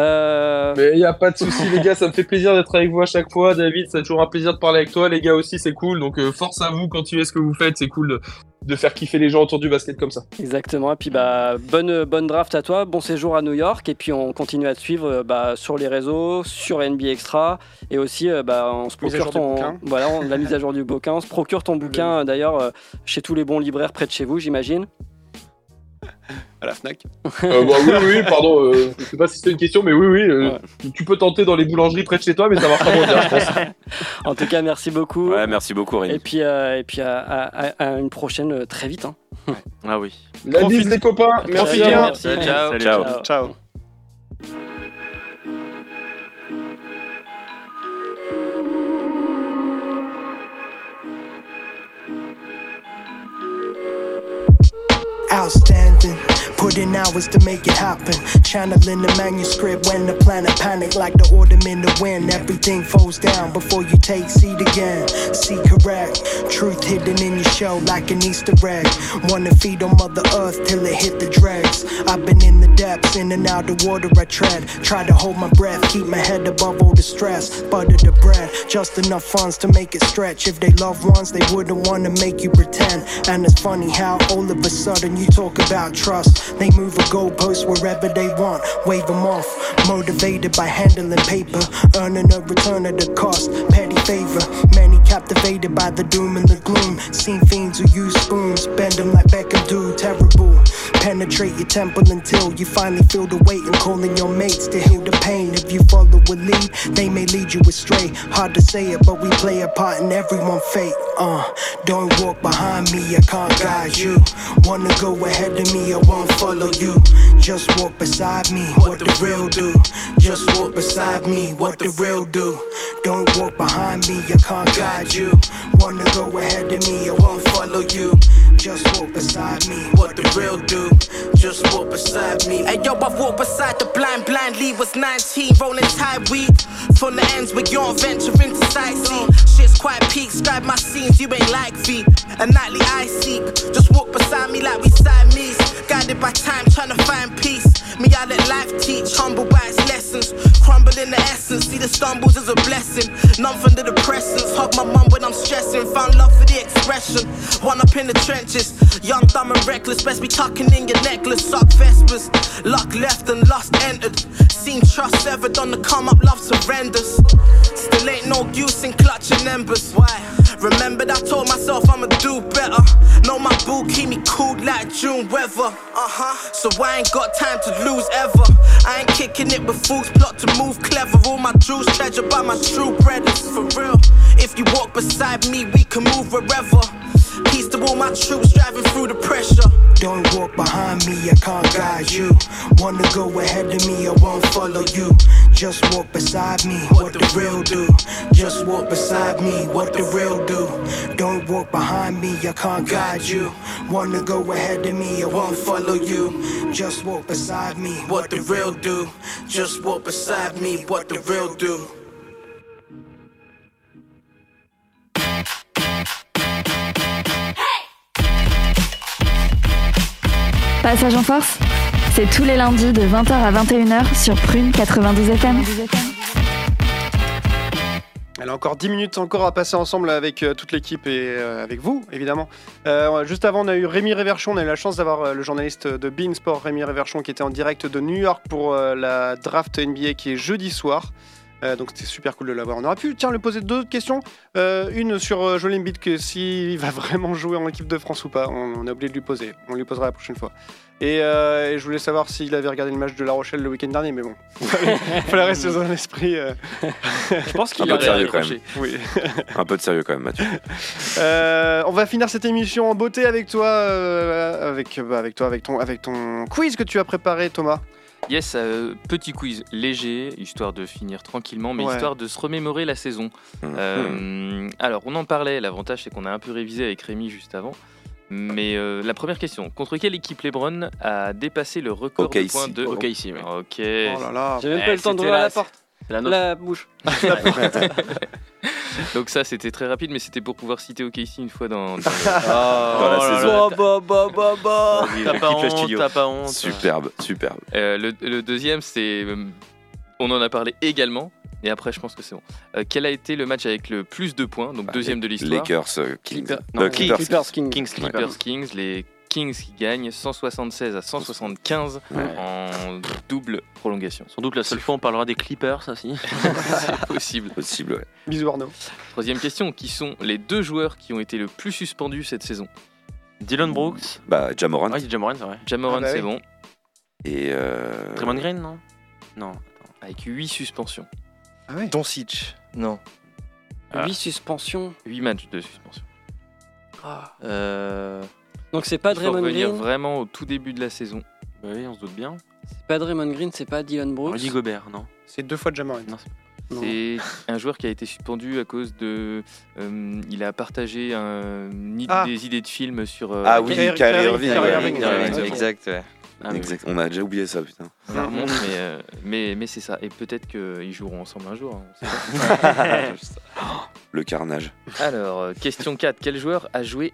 Euh, Mais il y a pas de souci, les gars, ça me fait plaisir d'être avec vous à chaque fois. David, c'est toujours un plaisir de parler avec toi. Les gars aussi, c'est cool. Donc, euh, force à vous, continuez ce que vous faites. C'est cool de, de faire kiffer les gens autour du basket comme ça. Exactement. Et puis bah bonne bonne draft à toi, bon séjour à New York. Et puis on continue à te suivre euh, bah, sur les réseaux, sur NBA Extra, et aussi euh, bah, on se procure ton bouquin. voilà on- la mise à jour du bouquin. On se procure ton *laughs* bouquin d'ailleurs chez tous les bons libraires près de chez vous, j'imagine. À la Fnac. Euh, bah, oui, oui, pardon. euh, je sais pas si c'était une question, mais oui, oui. euh, Tu peux tenter dans les boulangeries près de chez toi, mais ça marchera moins bien, je pense. *laughs* En tout cas, merci beaucoup. Ouais, merci beaucoup, Rémi. Et puis euh, et puis à, à- à- à une prochaine euh, très vite. hein. Ah oui. La bise, les copains. Merci Profite bien. Merci. Ciao. Ciao. Ciao. Ciao. Outstanding, put in hours to make it happen. Channeling the manuscript when the planet panic like the autumn in the wind. Everything falls down before you take seed again. See correct, truth hidden in your shell like an Easter egg. Wanna feed on Mother Earth till it hit the dregs. I've been in the depths, in and out the water I tread. Try to hold my breath, keep my head above all the stress. Butter the bread, just enough funds to make it stretch. If they love ones, they wouldn't wanna make you pretend. And it's funny how all of a sudden you talk about trust. They move a goalpost wherever they want, wave them off. Motivated by handling paper, earning a return at the cost. Petty favor, many captivated by the doom and the gloom. Seen fiends who use spoons, bend them like Beckham do. Terrible. Penetrate your temple until you finally feel the weight and calling your mates to heal the pain. If you follow a lead, they may lead you astray. Hard to say it, but we play a part in everyone's fate. Uh, don't walk behind me, I can't guide you. Wanna go ahead of me, I won't follow you. Just walk beside me, what the real do. Just walk beside me, what the real do. Don't walk behind me, I can't guide you. Wanna go ahead of me, I won't follow you. Just walk beside me, what the real do. Just walk beside me. Hey yo, I walked beside the blind, blindly was 19, rolling Thai weed. From the ends where you don't venture into sightseeing. Shit's quite peak, scribe my scenes, you ain't like feet. A nightly I seek. Just walk beside me like we Siamese. Guided by time, trying to find peace. Me, I let life teach, humble by its lessons. Crumble in the essence, see the stumbles as a blessing. None from the depressants. Hug my mum when I'm stressing. Found love for the expression. One up in the trenches. Young, dumb, and reckless. Best be tucking in your necklace. Suck vespers. Luck left and lust entered. Seen trust severed on the come up, love surrenders. Still ain't no use in clutching embers. Why? Remembered I told myself I'ma do better. Know my boo keep me cool like June weather. Uh huh. So I ain't got time to lose ever. I ain't kicking it with fools, plot to move clever. All my jewels treasured by my true brothers. For real. If you walk beside me, we can move wherever. Peace to all my troops driving through the pressure. Don't walk behind me, I can't guide you. Wanna go ahead of me, I won't follow you. Just walk beside me, what the real do. Just walk beside me, what the real do. Don't walk behind me, I can't guide you. Wanna go ahead of me, I won't follow you. Just walk beside me, What the real do. Just walk beside me, what the real do. Passage en force, c'est tous les lundis de 20h à 21h sur Prune 92 FM. Elle a encore 10 minutes encore à passer ensemble avec euh, toute l'équipe et euh, avec vous, évidemment. Euh, juste avant, on a eu Rémi Réverchon. On a eu la chance d'avoir le journaliste de Bein Sport, Rémi Réverchon, qui était en direct de New York pour la draft NBA qui est jeudi soir. Euh, donc c'était super cool de l'avoir. On aurait pu tiens, lui poser deux autres questions. Euh, une sur euh, Joel Embiid, que s'il va *laughs* vraiment jouer en équipe de France ou pas. On, on a oublié de lui poser. On lui posera la prochaine fois. Et, euh, et je voulais savoir s'il avait regardé le match de La Rochelle le week-end dernier, mais bon. *laughs* Fallait, fallait rester dans un esprit. euh, *laughs* Je pense Un qu'il peu de sérieux quand même. Oui. Un peu de sérieux quand même, Mathieu. Euh, on va finir cette émission en beauté avec toi, euh, avec, bah, avec toi, avec ton, avec ton quiz que tu as préparé, Thomas. Yes, euh, petit quiz léger, histoire de finir tranquillement, mais Ouais. histoire de se remémorer la saison. Mhm. Euh, alors, on en parlait, l'avantage c'est qu'on a un peu révisé avec Rémi juste avant. Mais euh, la première question, contre quelle équipe LeBron a dépassé le record de OKC. points de... Ok, ici, ouais. Ok. Oh là là. J'ai même Eh, pas eu le temps c'était d'ouvrir la- la porte. La. La bouche. *laughs* *laughs* Donc ça, c'était très rapide, mais c'était pour pouvoir citer OKC une fois dans... dans le- *laughs* Dans la Oh saison. Bah, bah, bah, bah. T'as pas honte, t'as pas honte. Superbe, superbe. Euh, le, le deuxième, c'est euh, On en a parlé également. Et après, je pense que c'est bon. Euh, quel a été le match avec le plus de points Donc, deuxième de l'histoire. Lakers, euh, Kings. Clipper- non, Clippers. Clippers, Kings. Kings, Clippers, Kings. Les Kings qui gagnent 176 à 175 Ouais. en double prolongation. Sans doute la seule fois on parlera des Clippers, ça si. *laughs* C'est possible. Possible, ouais. Bisous Arnaud. Troisième question. Qui sont les deux joueurs qui ont été le plus suspendus cette saison? Dylan Brooks. Bah, Jamorant. Ah, a Jamoran, c'est vrai. Jamoran, Ah bah c'est oui. bon. Et. Euh... Draymond Green, non? Non. Avec 8 suspensions. Ah ouais. Doncic. Non. Ah. 8 suspensions. 8 matchs de suspension. Euh, Donc c'est pas Draymond revenir Green. vraiment au tout début de la saison. Bah oui, on se doute bien. C'est pas Draymond Green, c'est pas Dylan Brooks. Rudy Gobert, non C'est deux fois Jamoran. Non, c'est- un joueur qui a été suspendu à cause de. euh, il a partagé un, une idée- Ah. des idées de films sur. euh, Ah oui, Kyrie- Irving. Ouais. Exact, ouais. Ah. Exact. On a déjà oublié ça, putain. Ça remonte, *laughs* mais, euh, mais, mais c'est ça. Et peut-être qu'ils joueront ensemble un jour. hein, on sait pas. *laughs* *laughs* Le carnage. Alors, question 4. Quel joueur a joué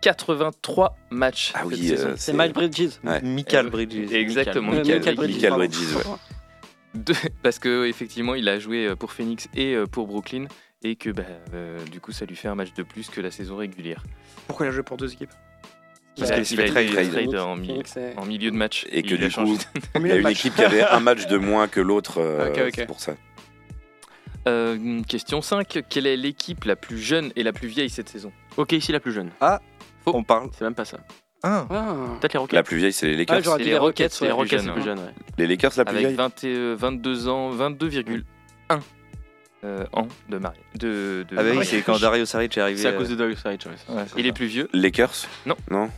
83 matchs Ah cette oui, saison euh, C'est Miles Bridges. Ouais. Michael Bridges. Exactement. Euh, Michael Michael Bridges. Bridges. Michael. Bridges, ouais. *laughs* De- parce que effectivement, il a joué euh, pour Phoenix et pour Brooklyn. Et que bah, euh, du coup, ça lui fait un match de plus que la saison régulière. Pourquoi il a joué pour deux équipes? Parce qu'il s'est fait trade. trade en, mi- milieu de match. Et que il du coup, il y a une équipe qui avait un match de moins que l'autre. euh. C'est pour ça. Euh, question 5. Quelle est l'équipe la plus jeune et la plus vieille cette saison? Ok, ici la plus jeune. On parle. C'est même pas ça. Ah, Ah. Peut-être les Rockets. La plus vieille, c'est les Lakers. Ah, j'aurais C'est dit les les Rockets, Rockets. ouais. les la plus Rockets, c'est plus jeune, ouais. Les Lakers, la plus Avec vieille. 20 et, euh, 22 ans, 22,1 euh, ans de mariage. De, de ah bah oui, c'est quand Dario Saric est arrivé. C'est à cause euh, de Doug Saric, ouais. ouais, Et les plus vieux Lakers Non. Non.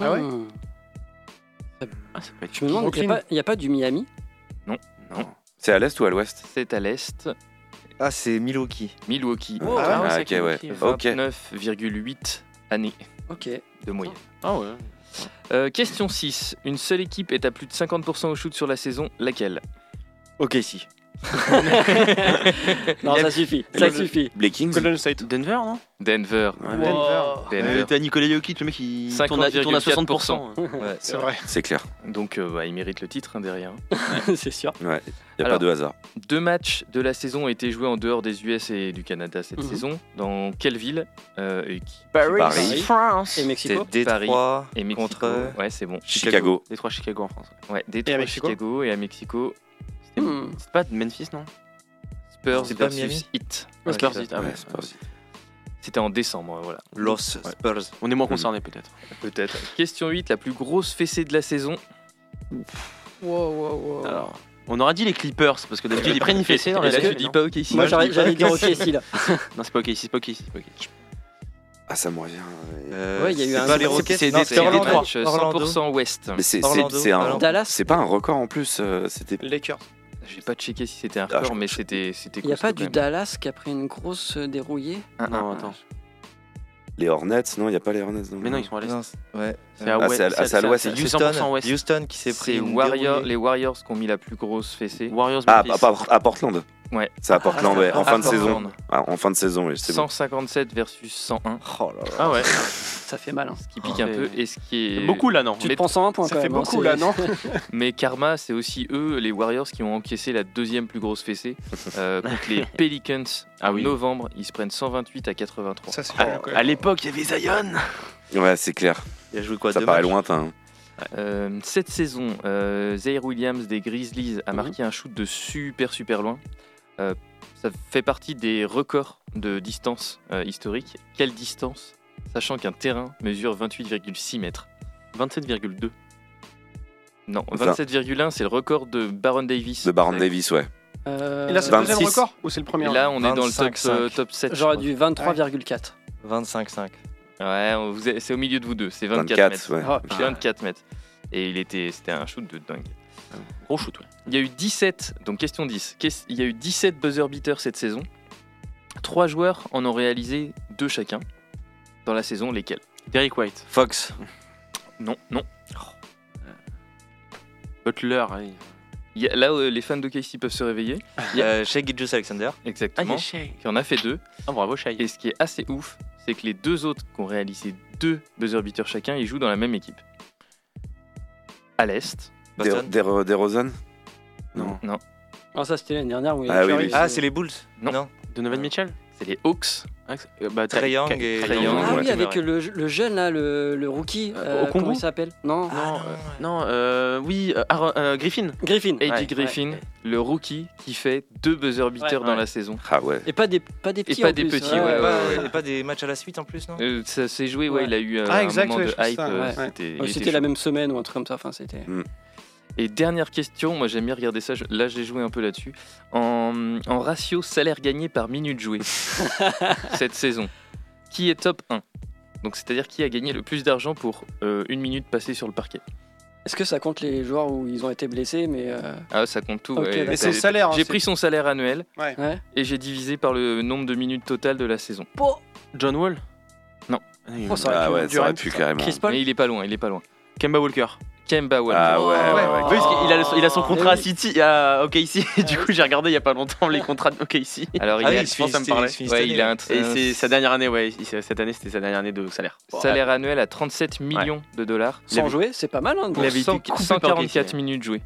Ah ouais. Ah, ça peut être Je me demande, il n'y a, pas du Miami? C'est à l'est ou à l'ouest? C'est à l'est. Ah, c'est Milwaukee. Milwaukee. Oh, Ah, ouais, ah, c'est ok, ouais. Ok. 29,8 années Ok. de moyenne. Ah ouais. Euh, question 6. Une seule équipe est à plus de 50% au shoot sur la saison. Laquelle? Ok, si. *laughs* Non, ça suffit. Ça suffit. Les Kings Golden State. Denver, non Denver. Ouais, Denver. Euh, T'as Nicolas Jokic, le mec, il tourne à, il tourne à 60%. Ouais. C'est vrai. C'est clair. Donc euh, bah, il mérite le titre hein, derrière. *laughs* c'est sûr. Ouais. Il n'y a Alors. pas de hasard. Deux matchs de la saison ont été joués en dehors des US et du Canada cette Mhm. saison. Dans quelle ville euh, et qui- Paris. France. Et C'est Mexico Détroit et Mexico. contre. Ouais, c'est bon. Chicago. Les trois Chicago en France. ouais. Détroit, à Mexico Chicago et à Mexico. Hmm. C'est pas de Memphis, non? Spurs C'est pas versus Miami? Heat. Ouais, Spurs. Heat, ah ouais. Pas possible. C'était en décembre, voilà. Los Spurs. On est moins concernés, peut-être. Peut-être. Question 8, la plus grosse fessée de la saison. Wow, wow, wow. Alors, on aurait dit les Clippers, parce que d'habitude, ils prennent une fessée *laughs* dans la Et là, tête, tu dis pas ok ici. Moi, j'allais dire ok ici là. Non, c'est pas ok ici, c'est pas ok ici. Ah, ça me revient. Euh, Ouais, il y a eu un- pas les c'est- Rockets. C'est des, c'est c'est des Orlando. matchs 100% Ouest. Mais c'est c'est- un. C'est pas un record en plus. euh, C'était. Lakers. J'ai pas checké si c'était un Ah, mais c'était c'était Il n'y a pas du même. Dallas qui a pris une grosse euh, dérouillée Un, Non, attends. Les Hornets, non, il n'y a pas les Hornets. Mais non, ils sont à l'est. Non, c'est- ouais. C'est à Ah, ah, l'ouest, c'est C'est 100% Houston, qui s'est pris Warrior, les Warriors qui ont mis la plus grosse fessée. Warriors, Ah, Memphis. à, à- à Portland. Ouais. À Portland, Ah, ouais. En fin de saison. Ah, en fin de saison, oui, c'est bon. 157 versus 101. Oh là là. Ah ouais. *laughs* Ça fait mal. hein. Ce qui pique un C'est- peu. Et ce qui est. Beaucoup là, non Tu Mais- te prends 101 points Ça quand fait même, hein, beaucoup là, non *laughs* *laughs* Mais Karma, c'est aussi eux, les Warriors, qui ont encaissé la deuxième plus grosse fessée euh, contre les Pelicans Ah en oui. novembre. Ils se prennent 128 à 83. Ça, c'est À, pas à l'époque, il y avait Zion. Ouais, c'est clair. Il a joué quoi Ça paraît matchs lointain. hein. Euh, cette saison, euh, Zaire Williams des Grizzlies a Mhm. marqué un shoot de super super loin. Euh, ça fait partie des records de distance euh, historique. Quelle distance Sachant qu'un terrain mesure 28,6 mètres? 27,2. Non, Vingt. 27,1 c'est le record de Baron Davis. De Baron Davis, ouais. Euh, Et là, c'est le deuxième 26. record ou c'est le premier Et là, on est dans le top, 25,5. euh, top 7. je J'aurais du 23,4. 25-5. Ouais, on- vous êtes- c'est au milieu de vous deux. C'est 24 24, mètres. ouais. Oh, C'est 24 mètres. Et il était, c'était un shoot de dingue. Gros shoot, ouais. Il y a eu 17, donc question 10. Qu'est-ce- Il y a eu 17 buzzer beaters cette saison. Trois joueurs en ont réalisé deux chacun. Dans la saison, lesquels? Derek White. Fox. Non, non. Butler. Il y a- là, euh, les fans de Casey peuvent se réveiller. Euh, Shea Gilgeous Alexander. Ah, il y Exactement. a Shea. qui en a fait deux. Ah, bravo, Shea. Et ce qui est assez ouf, c'est que les deux autres qui ont réalisé deux buzzer beaters chacun, ils jouent dans la même équipe. À l'Est, Boston. Des- Des- DeRozan Non. non. Ah, ça, c'était l'année dernière. où il y a Ah oui, Curry, oui. Ah, c'est les Bulls? Non. Donovan Mitchell? C'est les Hawks Ah, c'est- euh, bah, Trae Young et- Trae Young, Ah ouais. oui, avec le, le jeune là, le, le rookie. euh, Okongu comment il s'appelle? Non. Non, euh, non euh, oui, euh, Aaron- euh, Griffin. Griffin. AJ Ouais, Griffin, ouais. le rookie qui fait deux buzzer beaters Ouais, dans ouais. la saison. Ah ouais. Et pas des, pas des petits. pas en des plus. petits, Et ouais, pas, ouais, ouais. et pas des matchs à la suite en plus, non? Euh, ça s'est joué, ouais, Ouais. il a eu euh, Ah, un exact, moment ouais, de pense hype. ça, euh, ouais. C'était il Ouais, était C'était la chaud. même semaine ou un truc comme ça. Enfin, c'était. Et dernière question, moi j'aime bien regarder ça, je- là j'ai joué un peu là-dessus. En, en ratio salaire gagné par minute jouée *laughs* cette saison, qui est top 1 Donc c'est-à-dire qui a gagné le plus d'argent pour euh, une minute passée sur le parquet? Est-ce que ça compte les joueurs où ils ont été blessés mais euh, Ah ça compte tout. Ok, ouais. T'as- son salaire. hein, J'ai c'est- pris son salaire annuel Ouais. Et j'ai divisé par le nombre de minutes totales de la saison. John Wall? Non. Oh, ça aurait Ah pu- ouais, ça aurait pu carrément. Chris Paul? Mais il est pas loin, il est pas loin. Kemba Walker. Kemba Walker. Ah ouais, ouais, ouais. ouais. Oui, parce qu'il a, le- il a son Ah, contrat à. City, à OKC. *laughs* Du coup, j'ai regardé il y a pas longtemps les contrats de OKC. Alors il Ah a, oui, je pense ça me parlait. il ouais, il a un, Et c'est sa dernière année, ouais. il- Cette année, c'était sa dernière année de salaire. salaire annuel à 37 millions de dollars. Sans jouer, c'est pas mal. Hein, Il avait été 100 coupé par 144 OKC. minutes jouées.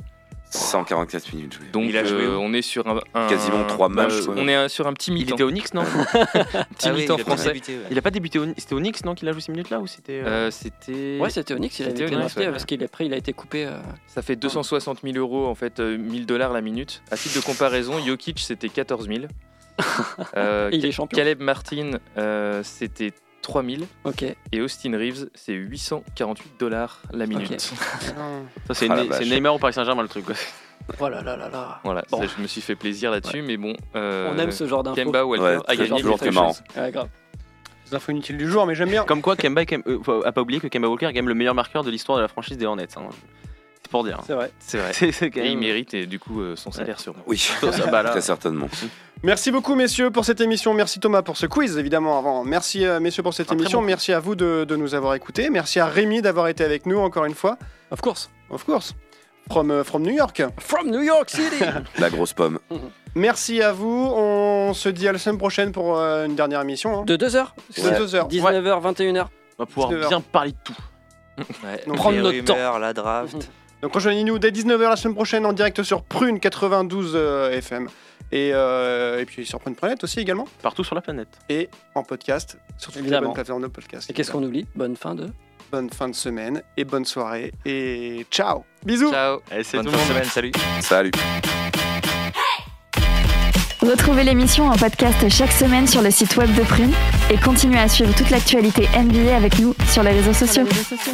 144 minutes jouées. Donc Il a joué euh, on est sur un, un- Quasiment trois matchs, quoi. on est sur un petit Il mi-temps. était au Knicks, non *laughs* petit Ah oui, mi-temps il a pas français. débuté, ouais. Il a pas débuté au C'était au Knicks, non, qu'il a joué ces minutes-là ou c'était. euh, Euh, c'était. Ouais, c'était Onyx, il avait C'était été Onyx, drafté ouais. parce qu'il après il a été coupé. euh, Ça fait 260 000 euros en fait, euh, 1000 dollars la minute. À titre de comparaison, Jokic c'était 14 000. *laughs* Euh, Et il est champion. Caleb Martin euh, c'était 3 000 Ok. et Austin Reeves c'est 848 dollars la minute. Ça, c'est Ah, Ne- c'est Neymar au Paris Saint-Germain le truc. quoi. Oh là là là là. Voilà, Bon. ça, je me suis fait plaisir là-dessus, mais bon. euh, On aime ce genre d'infos. Kemba Walker Ouais, a gagné toujours quelque très marrant. chose. Ouais, grave. Les infos inutiles du jour, mais j'aime bien. Comme quoi, Kemba même- euh, faut- a pas oublié que Kemba Walker est quand même le meilleur marqueur de l'histoire de la franchise des Hornets. hein. C'est pour dire. C'est vrai. C'est vrai. C'est *laughs* c'est quand Et il mérite et du coup euh, son salaire sûrement. Oui, Ça, bah là. *laughs* très certainement. Merci beaucoup, messieurs, pour cette émission. Merci Thomas pour ce quiz, évidemment. Avant, merci euh, messieurs pour cette émission. bon Merci à vous de, de nous avoir écoutés. Merci à Rémi d'avoir été avec nous encore une fois. Of course. Of course. From, euh, from New York. From New York City. *laughs* La grosse pomme. Merci à vous. On se dit à la semaine prochaine pour euh, une dernière émission. hein. De 2h De deux heures. 19h, 21h. On va pouvoir 19 heures. bien parler de tout. *laughs* Ouais. Donc, prendre les notre temps. la draft. *laughs* Donc rejoignez-nous dès 19h la semaine prochaine en direct sur Prune 92 euh, FM. Et, euh, et puis sur Prune.net aussi également. Partout sur la planète. Et en podcast sur toutes les Évidemment. bonnes plateformes de podcast. Et qu'est-ce qu'on oublie? Bonne fin de. Bonne fin de semaine et bonne soirée. Et ciao Bisous Ciao. Allez, c'est Bonne tout fin de semaine, salut. Salut. Retrouvez l'émission en podcast chaque semaine sur le site web de Prune et continuez à suivre toute l'actualité NBA avec nous sur les réseaux sociaux. Sur les réseaux sociaux.